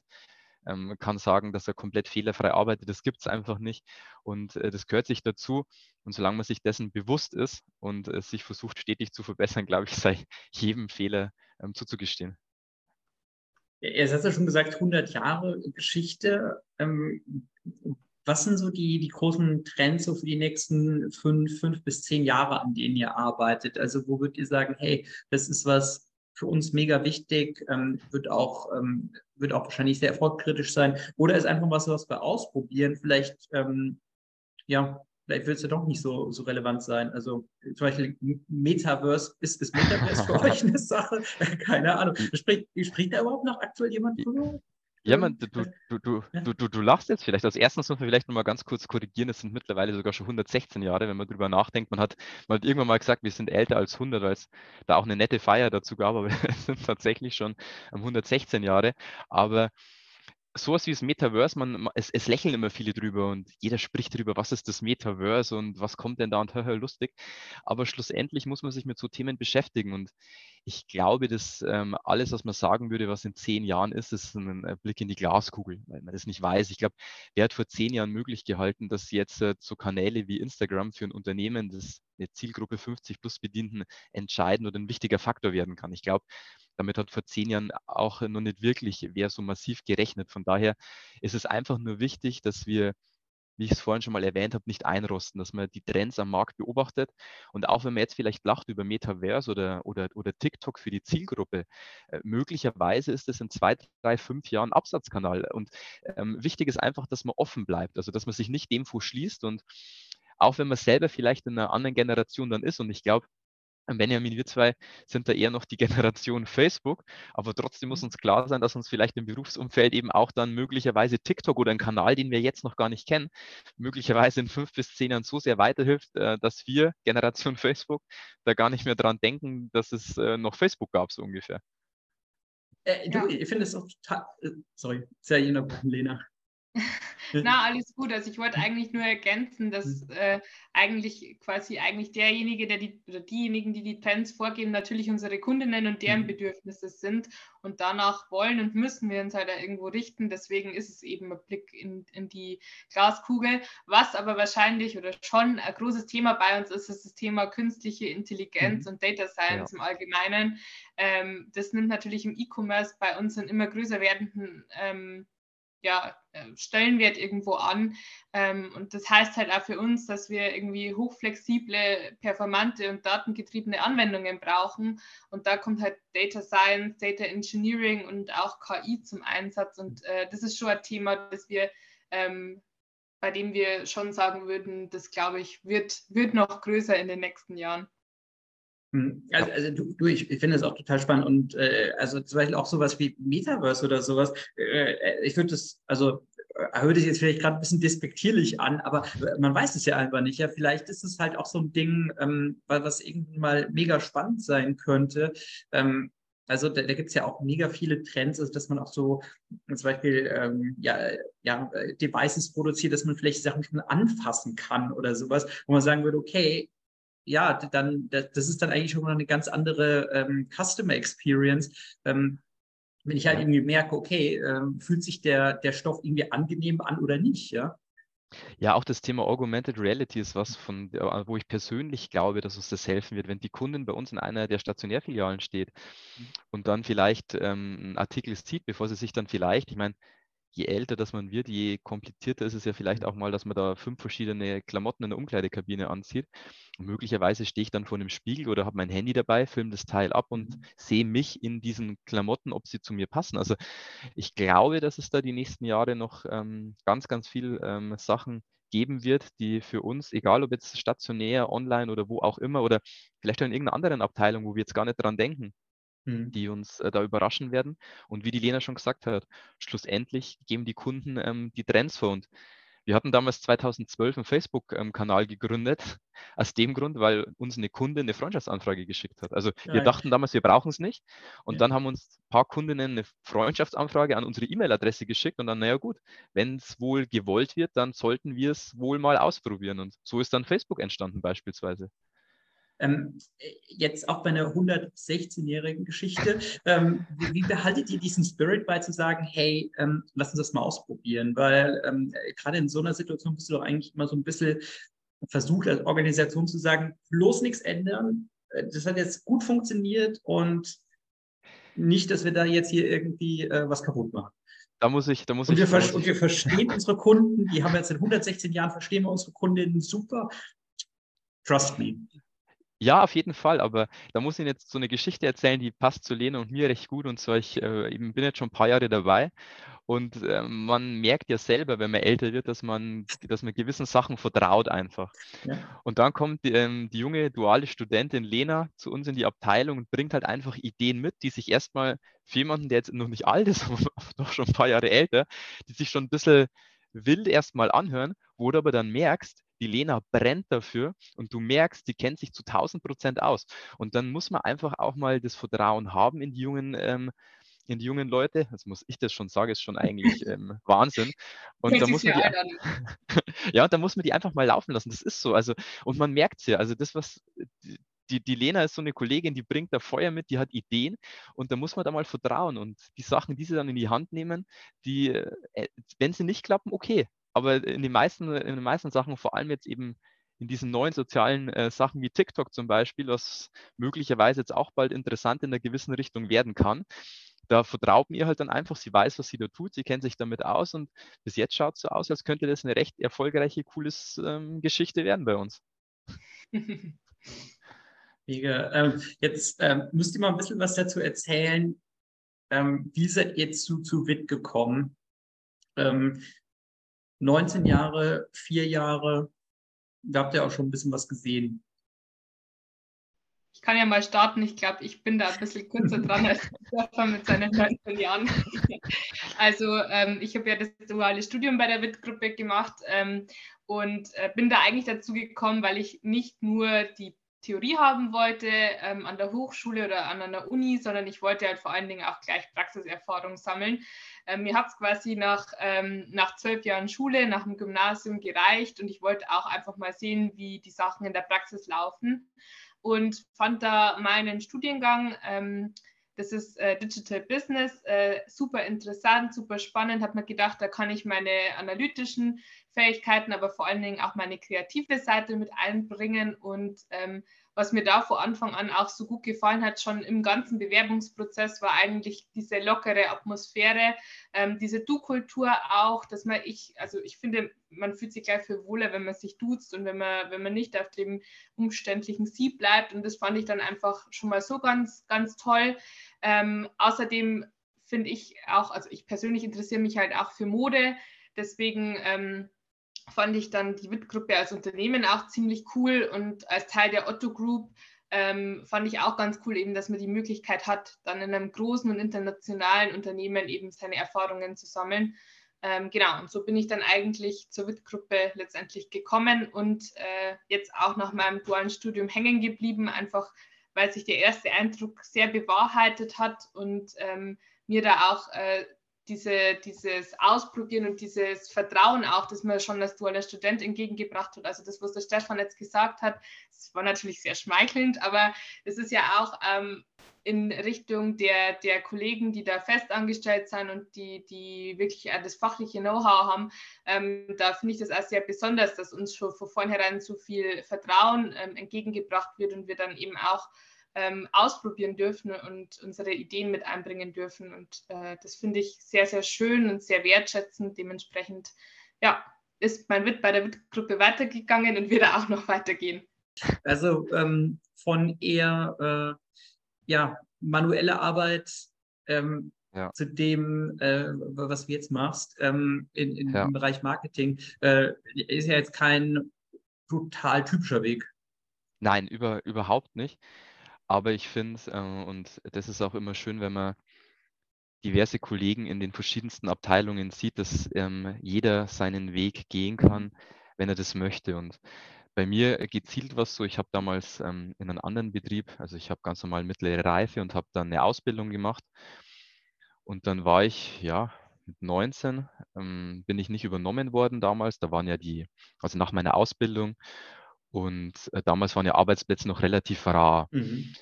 ähm, kann sagen, dass er komplett fehlerfrei arbeitet. Das gibt es einfach nicht. Und äh, das gehört sich dazu. Und solange man sich dessen bewusst ist und äh, sich versucht, stetig zu verbessern, glaube ich, sei jedem Fehler ähm, zuzugestehen. Ihr habt ja schon gesagt, 100 Jahre Geschichte. Ähm, was sind so die, die großen Trends so für die nächsten fünf, fünf bis zehn Jahre, an denen ihr arbeitet? Also wo würdet ihr sagen, hey, das ist was für uns mega wichtig, ähm, wird, auch, ähm, wird auch wahrscheinlich sehr erfolgkritisch sein? Oder ist einfach was, was wir ausprobieren? Vielleicht, ähm, ja, vielleicht wird es ja doch nicht so, so relevant sein. Also zum Beispiel Metaverse, ist, ist Metaverse für euch eine Sache? Keine Ahnung. Spricht, spricht da überhaupt noch aktuell jemand drüber? Ja, man, du, du, du, du, du, du lachst jetzt vielleicht. Als erstes muss man vielleicht nochmal ganz kurz korrigieren. Es sind mittlerweile sogar schon 116 Jahre, wenn man drüber nachdenkt. Man hat, man hat irgendwann mal gesagt, wir sind älter als 100, weil es da auch eine nette Feier dazu gab, aber wir sind tatsächlich schon 116 Jahre. Aber sowas wie das Metaverse, man, es, es, lächeln immer viele drüber und jeder spricht drüber, was ist das Metaverse und was kommt denn da und hör, lustig. Aber schlussendlich muss man sich mit so Themen beschäftigen und ich glaube, dass ähm, alles, was man sagen würde, was in zehn Jahren ist, ist ein äh, Blick in die Glaskugel, weil man das nicht weiß. Ich glaube, wer hat vor zehn Jahren möglich gehalten, dass jetzt äh, so Kanäle wie Instagram für ein Unternehmen, das eine Zielgruppe 50 plus bedienten, entscheidend oder ein wichtiger Faktor werden kann. Ich glaube, damit hat vor zehn Jahren auch noch nicht wirklich wer so massiv gerechnet. Von daher ist es einfach nur wichtig, dass wir wie ich es vorhin schon mal erwähnt habe, nicht einrosten, dass man die Trends am Markt beobachtet. Und auch wenn man jetzt vielleicht lacht über Metaverse oder, oder, oder TikTok für die Zielgruppe, äh, möglicherweise ist es in zwei, drei, fünf Jahren Absatzkanal. Und ähm, wichtig ist einfach, dass man offen bleibt, also dass man sich nicht dem verschließt und auch wenn man selber vielleicht in einer anderen Generation dann ist. Und ich glaube, Benjamin, wir zwei sind da eher noch die Generation Facebook, aber trotzdem muss mhm. uns klar sein, dass uns vielleicht im Berufsumfeld eben auch dann möglicherweise TikTok oder ein Kanal, den wir jetzt noch gar nicht kennen, möglicherweise in fünf bis zehn Jahren so sehr weiterhilft, äh, dass wir, Generation Facebook, da gar nicht mehr dran denken, dass es äh, noch Facebook gab, so ungefähr. Äh, du, ja. ich finde es auch total, äh, sorry, sehr jener Lena. Na, alles gut. Also ich wollte eigentlich nur ergänzen, dass mhm. äh, eigentlich quasi eigentlich derjenige, der die oder diejenigen, die die Trends vorgeben, natürlich unsere Kundinnen und deren mhm. Bedürfnisse sind. Und danach wollen und müssen wir uns halt irgendwo richten. Deswegen ist es eben ein Blick in, in die Glaskugel. Was aber wahrscheinlich oder schon ein großes Thema bei uns ist, ist das Thema künstliche Intelligenz mhm. und Data Science ja. im Allgemeinen. Ähm, das nimmt natürlich im E-Commerce bei uns einen immer größer werdenden ähm, ja, äh, Stellenwert irgendwo an. Ähm, und das heißt halt auch für uns, dass wir irgendwie hochflexible, performante und datengetriebene Anwendungen brauchen. Und da kommt halt Data Science, Data Engineering und auch KI zum Einsatz. Und äh, das ist schon ein Thema, das wir ähm, bei dem wir schon sagen würden, das glaube ich, wird, wird noch größer in den nächsten Jahren. Hm, also, also du, du, ich, ich finde es auch total spannend und äh, also zum Beispiel auch sowas wie Metaverse oder sowas. Äh, äh ich würde das, also äh, hört sich jetzt vielleicht gerade ein bisschen despektierlich an, aber man weiß es ja einfach nicht. Ja, vielleicht ist es halt auch so ein Ding, ähm, was irgendwann mal mega spannend sein könnte. Ähm, also da, da gibt es ja auch mega viele Trends, also dass man auch so zum Beispiel ähm, ja, ja, Devices produziert, dass man vielleicht Sachen schon anfassen kann oder sowas, wo man sagen würde, okay, ja, dann, das ist dann eigentlich schon mal eine ganz andere ähm, Customer Experience. Ähm, wenn ich halt irgendwie merke, okay, ähm, fühlt sich der, der Stoff irgendwie angenehm an oder nicht, ja? Ja, auch das Thema Augmented Reality ist was, von, wo ich persönlich glaube, dass uns das helfen wird, wenn die Kundin bei uns in einer der Stationärfilialen steht mhm. und dann vielleicht ähm, einen Artikel sieht, bevor sie sich dann vielleicht, ich meine, je älter das man wird, je komplizierter ist es ja vielleicht mhm. auch mal, dass man da fünf verschiedene Klamotten in der Umkleidekabine anzieht. Und möglicherweise stehe ich dann vor einem Spiegel oder habe mein Handy dabei, filme das Teil ab und mhm. sehe mich in diesen Klamotten, ob sie zu mir passen. Also ich glaube, dass es da die nächsten Jahre noch ähm, ganz, ganz viel ähm, Sachen geben wird, die für uns, egal ob jetzt stationär, online oder wo auch immer oder vielleicht auch in irgendeiner anderen Abteilung, wo wir jetzt gar nicht dran denken, Mhm. die uns äh, da überraschen werden. Und wie die Lena schon gesagt hat, schlussendlich geben die Kunden ähm, die Trends vor. Und wir hatten damals 2012 einen Facebook-Kanal gegründet, aus dem Grund, weil uns eine Kunde eine Freundschaftsanfrage geschickt hat. Also wir ja, dachten damals, wir brauchen es nicht. Und ja. dann haben uns ein paar Kundinnen eine Freundschaftsanfrage an unsere E-Mail-Adresse geschickt und dann, naja gut, wenn es wohl gewollt wird, dann sollten wir es wohl mal ausprobieren. Und so ist dann Facebook entstanden beispielsweise. Ähm, jetzt auch bei einer 116-jährigen Geschichte, ähm, wie, behaltet ihr diesen Spirit bei zu sagen, hey, ähm, lass uns das mal ausprobieren? Weil ähm, gerade in so einer Situation bist du doch eigentlich immer so ein bisschen versucht als Organisation zu sagen, bloß nichts ändern. Äh, das hat jetzt gut funktioniert und nicht, dass wir da jetzt hier irgendwie äh, was kaputt machen. Da muss ich, da muss und ich. Wir und wir verstehen unsere Kunden, die haben jetzt in 116 Jahren, verstehen wir unsere Kundinnen super. Trust me. Ja, auf jeden Fall, aber da muss ich jetzt so eine Geschichte erzählen, die passt zu Lena und mir recht gut. Und zwar, ich äh, eben bin jetzt schon ein paar Jahre dabei und äh, man merkt ja selber, wenn man älter wird, dass man, dass man gewissen Sachen vertraut einfach. Ja. Und dann kommt die, ähm, die junge duale Studentin Lena zu uns in die Abteilung und bringt halt einfach Ideen mit, die sich erstmal für jemanden, der jetzt noch nicht alt ist, aber doch schon ein paar Jahre älter, die sich schon ein bisschen wild erstmal anhören, wo du aber dann merkst, die Lena brennt dafür und du merkst, die kennt sich zu 1000 Prozent aus. Und dann muss man einfach auch mal das Vertrauen haben in die jungen, ähm, in die jungen Leute. Jetzt muss ich das schon sagen, ist schon eigentlich ähm, Wahnsinn. Und da muss man die, ja, da muss man die einfach mal laufen lassen. Das ist so. Also, und man merkt es ja. Also das, was die, die Lena ist so eine Kollegin, die bringt da Feuer mit, die hat Ideen und da muss man da mal vertrauen und die Sachen, die sie dann in die Hand nehmen, die, äh, wenn sie nicht klappen, okay, aber in den meisten, in den meisten Sachen, vor allem jetzt eben in diesen neuen sozialen äh, Sachen wie TikTok zum Beispiel, was möglicherweise jetzt auch bald interessant in einer gewissen Richtung werden kann, da vertraut mir halt dann einfach, sie weiß, was sie da tut, sie kennt sich damit aus und bis jetzt schaut es so aus, als könnte das eine recht erfolgreiche, coole ähm, Geschichte werden bei uns. Mega. Ähm, jetzt ähm, müsst ihr mal ein bisschen was dazu erzählen. Ähm, wie seid ihr zu, zu WIT gekommen? Ähm, 19 Jahre, vier Jahre, da habt ihr auch schon ein bisschen was gesehen. Ich kann ja mal starten. Ich glaube, ich bin da ein bisschen kürzer dran als Stefan mit seinen 19 Jahren. Also ähm, ich habe ja das duale Studium bei der WIT-Gruppe gemacht ähm, und äh, bin da eigentlich dazu gekommen, weil ich nicht nur die Theorie haben wollte ähm, an der Hochschule oder an einer Uni, sondern ich wollte halt vor allen Dingen auch gleich Praxiserfahrung sammeln. Ähm, mir hat es quasi nach, ähm, nach zwölf Jahren Schule, nach dem Gymnasium gereicht und ich wollte auch einfach mal sehen, wie die Sachen in der Praxis laufen und fand da meinen Studiengang ähm, das ist äh, Digital Business, äh, super interessant, super spannend. Habe mir gedacht, da kann ich meine analytischen Fähigkeiten, aber vor allen Dingen auch meine kreative Seite mit einbringen. Und ähm, was mir da vor Anfang an auch so gut gefallen hat, schon im ganzen Bewerbungsprozess, war eigentlich diese lockere Atmosphäre, ähm, diese Du-Kultur auch, dass man ich, also ich finde, man fühlt sich gleich viel wohler, wenn man sich duzt und wenn man, wenn man nicht auf dem umständlichen Sie bleibt. Und das fand ich dann einfach schon mal so ganz, ganz toll. Ähm, außerdem finde ich auch, also ich persönlich interessiere mich halt auch für Mode. Deswegen ähm, fand ich dann die WIT-Gruppe als Unternehmen auch ziemlich cool und als Teil der Otto Group ähm, fand ich auch ganz cool, eben, dass man die Möglichkeit hat, dann in einem großen und internationalen Unternehmen eben seine Erfahrungen zu sammeln. Ähm, genau, und so bin ich dann eigentlich zur WIT-Gruppe letztendlich gekommen und äh, jetzt auch nach meinem dualen Studium hängen geblieben, einfach weil sich der erste Eindruck sehr bewahrheitet hat und ähm, mir da auch äh, diese, dieses Ausprobieren und dieses Vertrauen auch, das mir schon als dualer Student entgegengebracht hat. Also das, was der Stefan jetzt gesagt hat, das war natürlich sehr schmeichelnd, aber es ist ja auch ähm, in Richtung der, der Kollegen, die da festangestellt sind und die, die wirklich das fachliche Know-how haben, ähm, da finde ich das auch sehr besonders, dass uns schon von vornherein so viel Vertrauen ähm, entgegengebracht wird und wir dann eben auch ähm, ausprobieren dürfen und unsere Ideen mit einbringen dürfen. Und äh, das finde ich sehr, sehr schön und sehr wertschätzend. Dementsprechend, ja, ist mein WIT bei der WIT-Gruppe weitergegangen und wird auch noch weitergehen. Also ähm, von eher äh, ja, manuelle Arbeit ähm, ja. zu dem, äh, was du jetzt machst ähm, in, in ja. im Bereich Marketing, äh, ist ja jetzt kein total typischer Weg. Nein, über, überhaupt nicht. Aber ich finde, äh, und das ist auch immer schön, wenn man diverse Kollegen in den verschiedensten Abteilungen sieht, dass ähm, jeder seinen Weg gehen kann, wenn er das möchte. Und bei mir gezielt was so, ich habe damals ähm, in einem anderen Betrieb, also ich habe ganz normal mittlere Reife und habe dann eine Ausbildung gemacht. Und dann war ich, ja, mit 19 ähm, bin ich nicht übernommen worden damals. Da waren ja die, also nach meiner Ausbildung und äh, damals waren ja Arbeitsplätze noch relativ rar. Mhm.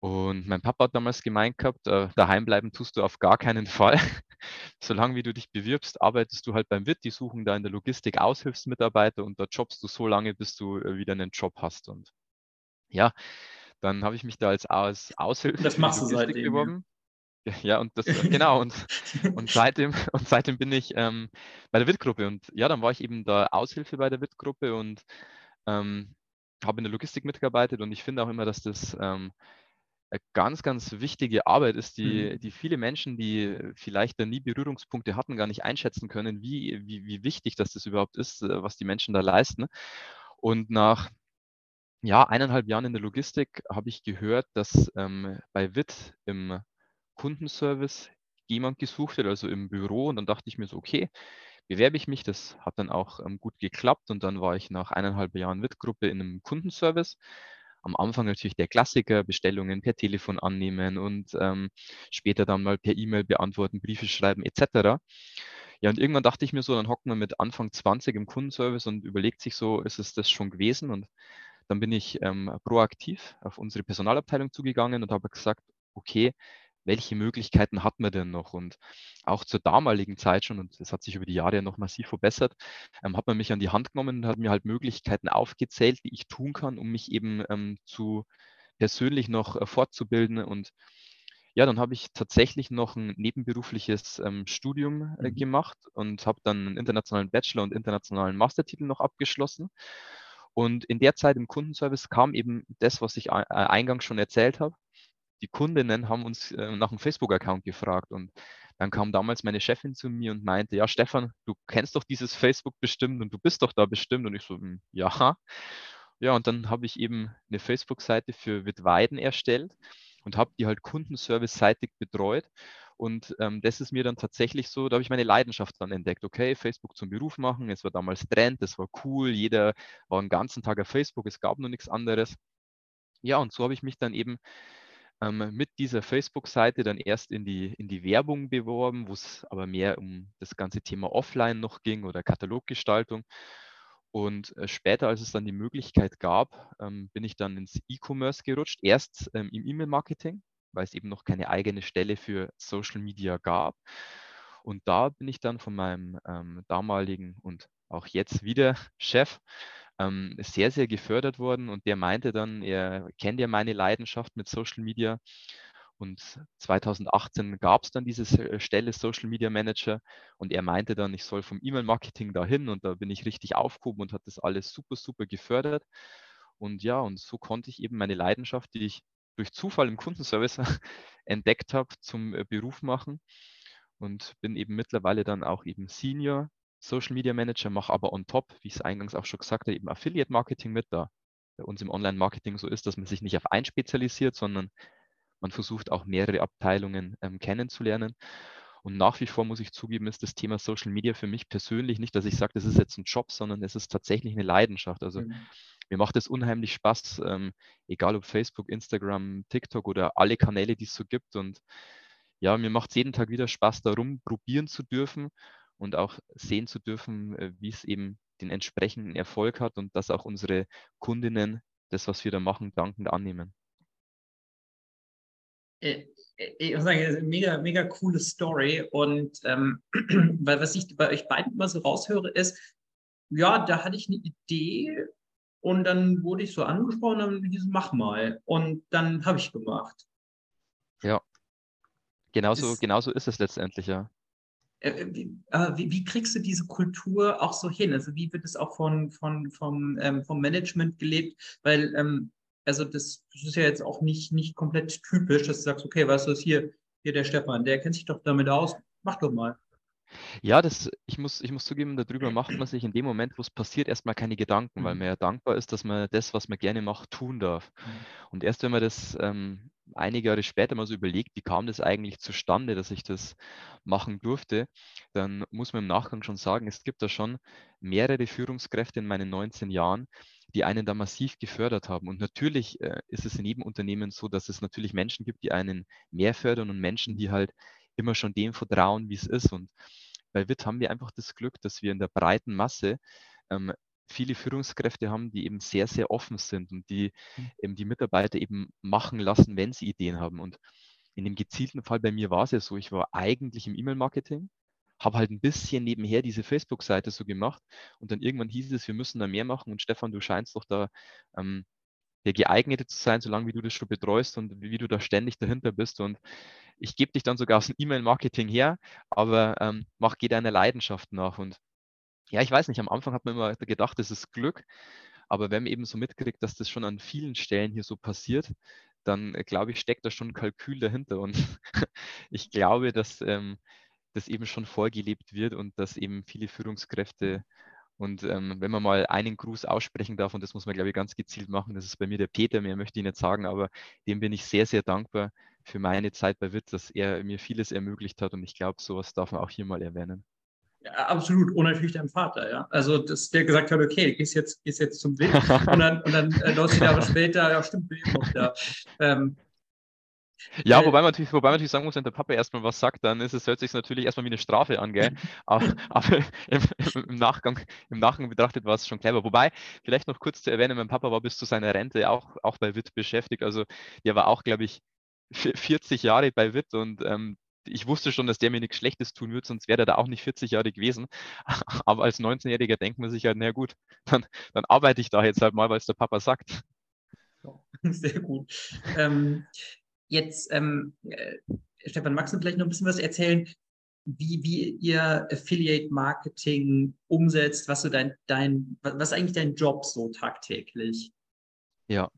Und mein Papa hat damals gemeint gehabt, äh, daheim bleiben tust du auf gar keinen Fall. Solange wie du dich bewirbst, arbeitest du halt beim WIT, die suchen da in der Logistik Aushilfsmitarbeiter und da jobst du so lange, bis du äh, wieder einen Job hast. Und ja, dann habe ich mich da als, als Aushilfe das machst seitdem, beworben. Ja. ja, und das, äh, genau, und, und, seitdem, und seitdem bin ich ähm, bei der WIT-Gruppe. Und ja, dann war ich eben da Aushilfe bei der WIT-Gruppe und ähm, habe in der Logistik mitgearbeitet und ich finde auch immer, dass das ähm, eine ganz, ganz wichtige Arbeit ist, die, mhm. die viele Menschen, die vielleicht da nie Berührungspunkte hatten, gar nicht einschätzen können, wie, wie, wie wichtig das, das überhaupt ist, äh, was die Menschen da leisten. Und nach ja, eineinhalb Jahren in der Logistik habe ich gehört, dass ähm, bei WIT im Kundenservice jemand gesucht wird, also im Büro. Und dann dachte ich mir so, okay, bewerbe ich mich. Das hat dann auch ähm, gut geklappt und dann war ich nach eineinhalb Jahren WIT-Gruppe in einem Kundenservice. Am Anfang natürlich der Klassiker, Bestellungen per Telefon annehmen und ähm, später dann mal per E-Mail beantworten, Briefe schreiben etc. Ja, und irgendwann dachte ich mir so, dann hocken wir mit Anfang 20 im Kundenservice und überlegt sich so, ist es das schon gewesen? Und dann bin ich ähm, proaktiv auf unsere Personalabteilung zugegangen und habe gesagt, okay, welche Möglichkeiten hat man denn noch? Und auch zur damaligen Zeit schon, und das hat sich über die Jahre ja noch massiv verbessert, ähm, hat man mich an die Hand genommen und hat mir halt Möglichkeiten aufgezählt, die ich tun kann, um mich eben ähm, zu persönlich noch äh, fortzubilden. Und ja, dann habe ich tatsächlich noch ein nebenberufliches ähm, Studium äh, mhm. gemacht und habe dann einen internationalen Bachelor und internationalen Mastertitel noch abgeschlossen. Und in der Zeit im Kundenservice kam eben das, was ich eingangs schon erzählt habe die Kundinnen haben uns äh, nach einem Facebook-Account gefragt und dann kam damals meine Chefin zu mir und meinte, ja, Stefan, du kennst doch dieses Facebook bestimmt und du bist doch da bestimmt. Und ich so, hm, ja. Ja, und dann habe ich eben eine Facebook-Seite für Wittweiden erstellt und habe die halt kundenservice-seitig betreut. Und ähm, das ist mir dann tatsächlich so, da habe ich meine Leidenschaft dann entdeckt. Okay, Facebook zum Beruf machen, es war damals Trend, das war cool, jeder war den ganzen Tag auf Facebook, es gab nur nichts anderes. Ja, und so habe ich mich dann eben mit dieser Facebook-Seite dann erst in die, in die Werbung beworben, wo es aber mehr um das ganze Thema Offline noch ging oder Kataloggestaltung. Und äh, später, als es dann die Möglichkeit gab, ähm, bin ich dann ins E-Commerce gerutscht. Erst ähm, im E-Mail-Marketing, weil es eben noch keine eigene Stelle für Social Media gab. Und da bin ich dann von meinem ähm, damaligen und auch jetzt wieder Chef ähm, sehr, sehr gefördert worden. Und der meinte dann, er kennt ja meine Leidenschaft mit Social Media. Und 2018 gab es dann diese äh, Stelle Social Media Manager und er meinte dann, ich soll vom E-Mail-Marketing dahin und da bin ich richtig aufgehoben und hat das alles super, super gefördert. Und ja, und so konnte ich eben meine Leidenschaft, die ich durch Zufall im Kundenservice entdeckt habe, zum äh, Beruf machen und bin eben mittlerweile dann auch eben Senior Social Media Manager, mache aber on top, wie ich es eingangs auch schon gesagt habe, eben Affiliate Marketing mit, da bei uns im Online-Marketing so ist, dass man sich nicht auf ein spezialisiert, sondern man versucht auch mehrere Abteilungen ähm, kennenzulernen. Und nach wie vor muss ich zugeben, ist das Thema Social Media für mich persönlich nicht, dass ich sage, das ist jetzt ein Job, sondern es ist tatsächlich eine Leidenschaft. Also mhm. mir macht es unheimlich Spaß, ähm, egal ob Facebook, Instagram, TikTok oder alle Kanäle, die es so gibt. Und ja, mir macht es jeden Tag wieder Spaß, darum probieren zu dürfen und auch sehen zu dürfen, äh, wie es eben den entsprechenden Erfolg hat und dass auch unsere Kundinnen das, was wir da machen, dankend annehmen. Äh, äh, ich muss sagen, mega, mega coole Story. Und ähm, weil was ich bei euch beiden immer so raushöre, ist, ja, da hatte ich eine Idee und dann wurde ich so angesprochen und hieß, mach mal. Und dann habe ich gemacht. Ja, genauso, ist, genauso ist es letztendlich, ja. Äh, äh, wie, äh, wie, wie, kriegst du diese Kultur auch so hin? Also wie wird es auch von, von, vom, ähm, vom Management gelebt? Weil, ähm, also das, das, ist ja jetzt auch nicht, nicht komplett typisch, dass du sagst, okay, was ist hier, hier der Stefan, der kennt sich doch damit aus, mach doch mal. Ja, das, ich, muss, ich muss zugeben, darüber macht man sich in dem Moment, wo es passiert, erstmal keine Gedanken, mhm. weil man ja dankbar ist, dass man das, was man gerne macht, tun darf. Mhm. Und erst wenn man das ähm, einige Jahre später mal so überlegt, wie kam das eigentlich zustande, dass ich das machen durfte, dann muss man im Nachgang schon sagen, es gibt da schon mehrere Führungskräfte in meinen 19 Jahren, die einen da massiv gefördert haben. Und natürlich äh, ist es in jedem Unternehmen so, dass es natürlich Menschen gibt, die einen mehr fördern und Menschen, die halt immer schon dem vertrauen, wie es ist. Und bei WIT haben wir einfach das Glück, dass wir in der breiten Masse ähm, viele Führungskräfte haben, die eben sehr, sehr offen sind und die mhm. eben die Mitarbeiter eben machen lassen, wenn sie Ideen haben. Und in dem gezielten Fall bei mir war es ja so, ich war eigentlich im E-Mail-Marketing, habe halt ein bisschen nebenher diese Facebook-Seite so gemacht und dann irgendwann hieß es, wir müssen da mehr machen und Stefan, du scheinst doch da ähm, der geeignete zu sein, solange wie du das schon betreust und wie, wie du da ständig dahinter bist. Und ich gebe dich dann sogar aus dem E-Mail-Marketing her, aber ähm, mach, geh deiner Leidenschaft nach. Und ja, ich weiß nicht, am Anfang hat man immer gedacht, das ist Glück, aber wenn man eben so mitkriegt, dass das schon an vielen Stellen hier so passiert, dann äh, glaube ich, steckt da schon ein Kalkül dahinter. Und ich glaube, dass ähm, das eben schon vorgelebt wird und dass eben viele Führungskräfte und ähm, wenn man mal einen Gruß aussprechen darf, und das muss man, glaube ich, ganz gezielt machen, das ist bei mir der Peter, mehr möchte ich nicht sagen, aber dem bin ich sehr, sehr dankbar für meine Zeit bei WIT, dass er mir vieles ermöglicht hat und ich glaube, sowas darf man auch hier mal erwähnen. Absolut. Und natürlich dein Vater, ja. Also, dass der gesagt hat, okay, gehst jetzt, gehst jetzt zum WIT und dann, und dann äh, 90 Jahre später, ja, stimmt, bin ich noch da. Ähm, ja, äh, wobei man, natürlich, wobei man natürlich sagen muss, wenn der Papa erstmal was sagt, dann ist es, hört sich natürlich erstmal wie eine Strafe an, gell? aber, aber im, im, Nachgang, im Nachgang betrachtet war es schon clever. Wobei, vielleicht noch kurz zu erwähnen, mein Papa war bis zu seiner Rente auch, auch bei WIT beschäftigt. Also der war auch, glaube ich, 40 Jahre bei WIT und ähm, ich wusste schon, dass der mir nichts Schlechtes tun wird, sonst wäre er da auch nicht 40 Jahre gewesen. Aber als 19-Jähriger denkt man sich halt, na gut, dann, dann arbeite ich da jetzt halt mal, weil es der Papa sagt. Sehr gut. Ähm, Jetzt, ähm, äh, Stefan, magst du vielleicht noch ein bisschen was erzählen, wie, wie ihr Affiliate Marketing umsetzt, was so dein, dein, was ist eigentlich dein Job so tagtäglich? Ja,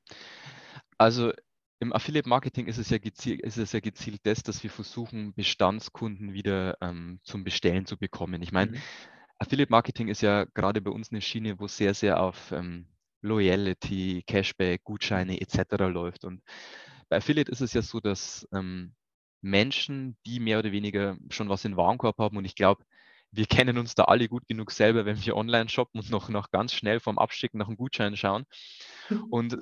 also im Affiliate Marketing ist es ja gezielt, ist es ja gezielt das, dass wir versuchen, Bestandskunden wieder ähm, zum Bestellen zu bekommen. Ich meine, mhm. Affiliate Marketing ist ja gerade bei uns eine Schiene, wo sehr, sehr auf ähm, Loyalty, Cashback, Gutscheine etc. läuft. Und bei Affiliate ist es ja so, dass ähm, Menschen, die mehr oder weniger schon was in Warenkorb haben, und ich glaube, wir kennen uns da alle gut genug selber, wenn wir online shoppen und noch, noch ganz schnell vom Abschicken nach einem Gutschein schauen. Und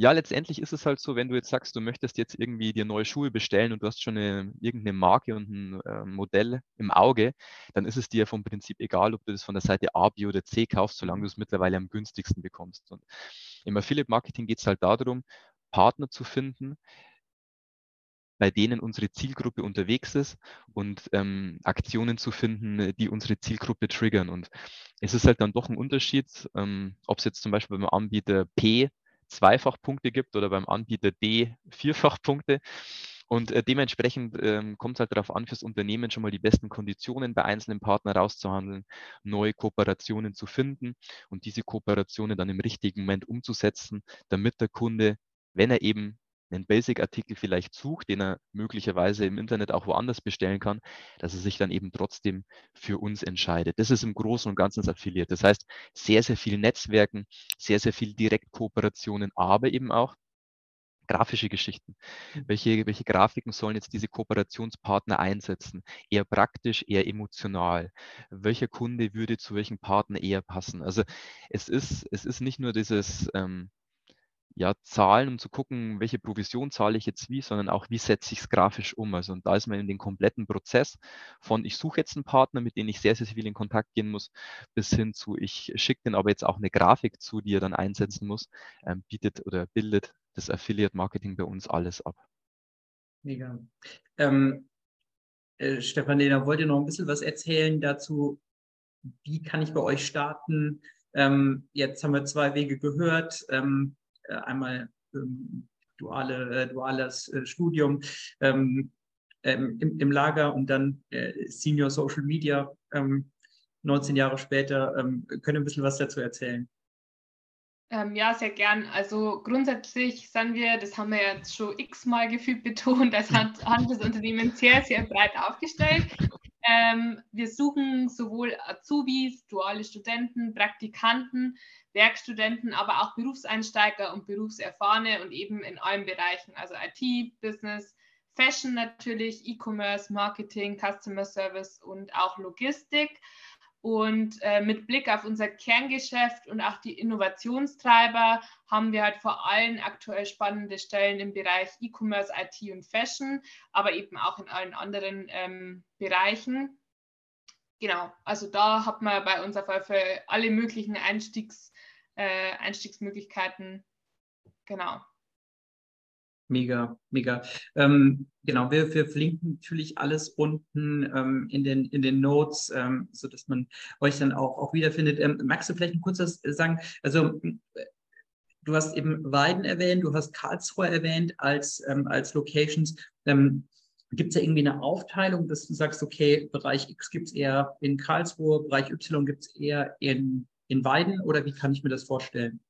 ja, letztendlich ist es halt so, wenn du jetzt sagst, du möchtest jetzt irgendwie dir neue Schuhe bestellen und du hast schon eine, irgendeine Marke und ein äh, Modell im Auge, dann ist es dir vom Prinzip egal, ob du das von der Seite A, B oder C kaufst, solange du es mittlerweile am günstigsten bekommst. Und im Affiliate Marketing geht es halt darum, Partner zu finden, bei denen unsere Zielgruppe unterwegs ist und ähm, Aktionen zu finden, die unsere Zielgruppe triggern. Und es ist halt dann doch ein Unterschied, ähm, ob es jetzt zum Beispiel beim Anbieter P Zweifachpunkte gibt oder beim Anbieter D Vierfachpunkte. Und äh, dementsprechend ähm, kommt es halt darauf an, fürs Unternehmen schon mal die besten Konditionen bei einzelnen Partnern rauszuhandeln, neue Kooperationen zu finden und diese Kooperationen dann im richtigen Moment umzusetzen, damit der Kunde, wenn er eben einen Basic-Artikel vielleicht sucht, den er möglicherweise im Internet auch woanders bestellen kann, dass er sich dann eben trotzdem für uns entscheidet. Das ist im Großen und Ganzen das Affiliate. Das heißt, sehr, sehr viel Netzwerken, sehr, sehr viel Direktkooperationen, aber eben auch grafische Geschichten. Welche, welche Grafiken sollen jetzt diese Kooperationspartner einsetzen? Eher praktisch, eher emotional. Welcher Kunde würde zu welchem Partner eher passen? Also es ist, es ist nicht nur dieses ähm, ja, Zahlen, um zu gucken, welche Provision zahle ich jetzt wie, sondern auch, wie setze ich es grafisch um. Also und da ist man in den kompletten Prozess von, ich suche jetzt einen Partner, mit dem ich sehr, sehr viel in Kontakt gehen muss, bis hin zu, ich schicke den aber jetzt auch eine Grafik zu, die er dann einsetzen muss, ähm, bietet oder bildet das Affiliate Marketing bei uns alles ab. Mega. Ähm, äh, Stefan, da wollt ihr noch ein bisschen was erzählen dazu, wie kann ich bei euch starten? Ähm, jetzt haben wir zwei Wege gehört. Ähm, äh, einmal ähm, duale, äh, duales äh, Studium ähm, ähm, im, im, Lager und dann Senior Social Media 19 Jahre später. können ein bisschen was dazu erzählen? Ähm, ja, sehr gern. Also grundsätzlich sind wir, das haben wir jetzt schon x-mal gefühlt betont, das hat, hat das Unternehmen sehr, sehr breit aufgestellt. Ähm, wir suchen sowohl Azubis, duale Studenten, Praktikanten, Werkstudenten, aber auch Berufseinsteiger und Berufserfahrene und eben in allen Bereichen, also IT, Business, Fashion natürlich, E-Commerce, Marketing, Customer Service und auch Logistik. Und äh, mit Blick auf unser Kerngeschäft und auch die Innovationstreiber haben wir halt vor allem aktuell spannende Stellen im Bereich E-Commerce, IT und Fashion, aber eben auch in allen anderen ähm, Bereichen. Genau, also da hat man bei uns auf alle möglichen Einstiegs, äh, Einstiegsmöglichkeiten. Genau. Mega, mega. Ähm, genau, wir, wir verlinken natürlich alles unten ähm, in, den, in den Notes, ähm, sodass man euch dann auch, auch wiederfindet. Ähm, magst du vielleicht ein kurzes sagen? Also, du hast eben Weiden erwähnt, du hast Karlsruhe erwähnt als, ähm, als Locations. Ähm, gibt es da irgendwie eine Aufteilung, dass du sagst, okay, Bereich X gibt es eher in Karlsruhe, Bereich Y gibt es eher in in Weiden oder wie kann ich mir das vorstellen?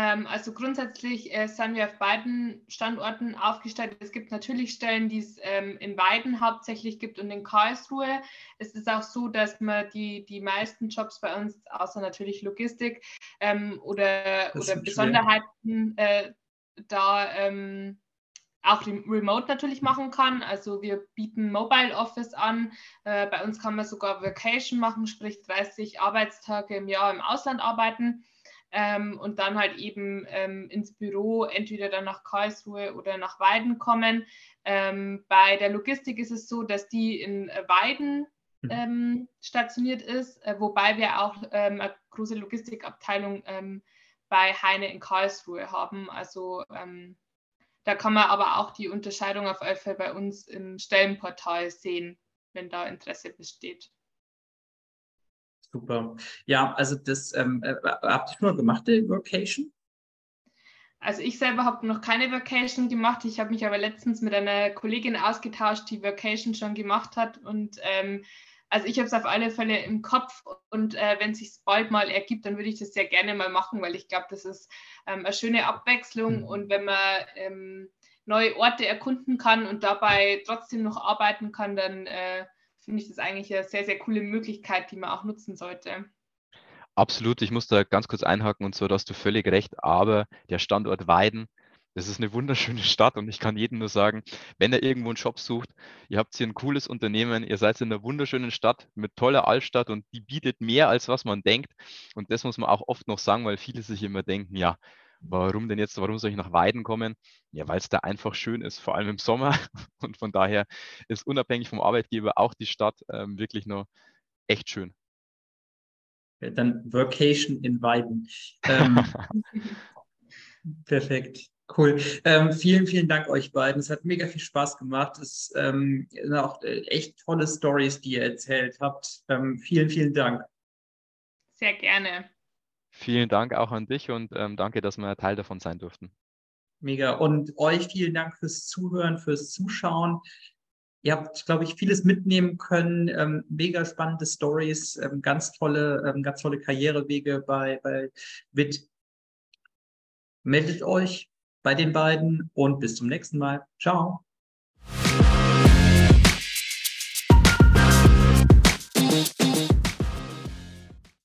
Ähm, also grundsätzlich äh, sind wir auf beiden Standorten aufgestellt. Es gibt natürlich Stellen, die es ähm, in Weiden hauptsächlich gibt und in Karlsruhe. Es ist auch so, dass man die, die meisten Jobs bei uns, außer natürlich Logistik ähm, oder, oder Besonderheiten, äh, da auch remote natürlich machen kann. Also wir bieten Mobile Office an. Äh, bei uns kann man sogar Vacation machen, sprich 30 Arbeitstage im Jahr im Ausland arbeiten ähm, und dann halt eben ähm, ins Büro, entweder dann nach Karlsruhe oder nach Weiden kommen. Ähm, bei der Logistik ist es so, dass die in Weiden mhm. ähm, stationiert ist, äh, wobei wir auch ähm, eine große Logistikabteilung ähm, bei Heine in Karlsruhe haben. Also da kann man aber auch die Unterscheidung auf Fall bei uns im Stellenportal sehen, wenn da Interesse besteht. Super. Ja, also das ähm, äh, habt ihr schon mal gemacht, die Vocation? Also ich selber habe noch keine Vacation gemacht. Ich habe mich aber letztens mit einer Kollegin ausgetauscht, die Vacation schon gemacht hat. Und ähm, also ich habe es auf alle Fälle im Kopf und äh, wenn es sich bald mal ergibt, dann würde ich das sehr gerne mal machen, weil ich glaube, das ist ähm, eine schöne Abwechslung mhm. und wenn man ähm, neue Orte erkunden kann und dabei trotzdem noch arbeiten kann, dann äh, finde ich das eigentlich eine sehr, sehr coole Möglichkeit, die man auch nutzen sollte. Absolut, ich muss da ganz kurz einhaken und zwar, da hast du völlig recht, aber der Standort Weiden, das ist eine wunderschöne Stadt und ich kann jedem nur sagen, wenn er irgendwo einen Job sucht, ihr habt hier ein cooles Unternehmen, ihr seid in einer wunderschönen Stadt mit toller Altstadt und die bietet mehr, als was man denkt. Und das muss man auch oft noch sagen, weil viele sich immer denken, ja, warum denn jetzt, warum soll ich nach Weiden kommen? Ja, weil es da einfach schön ist, vor allem im Sommer. Und von daher ist unabhängig vom Arbeitgeber auch die Stadt ähm, wirklich nur echt schön. Dann Vacation in Weiden. Ähm, perfekt. Cool. Ähm, vielen, vielen Dank euch beiden. Es hat mega viel Spaß gemacht. Es ähm, sind auch äh, echt tolle Stories, die ihr erzählt habt. Ähm, vielen, vielen Dank. Sehr gerne. Vielen Dank auch an dich und ähm, danke, dass wir Teil davon sein durften. Mega. Und euch vielen Dank fürs Zuhören, fürs Zuschauen. Ihr habt, glaube ich, vieles mitnehmen können. Ähm, mega spannende Stories, ähm, ganz tolle, ähm, ganz tolle Karrierewege bei, bei WIT. Meldet euch bei den beiden und bis zum nächsten Mal. Ciao.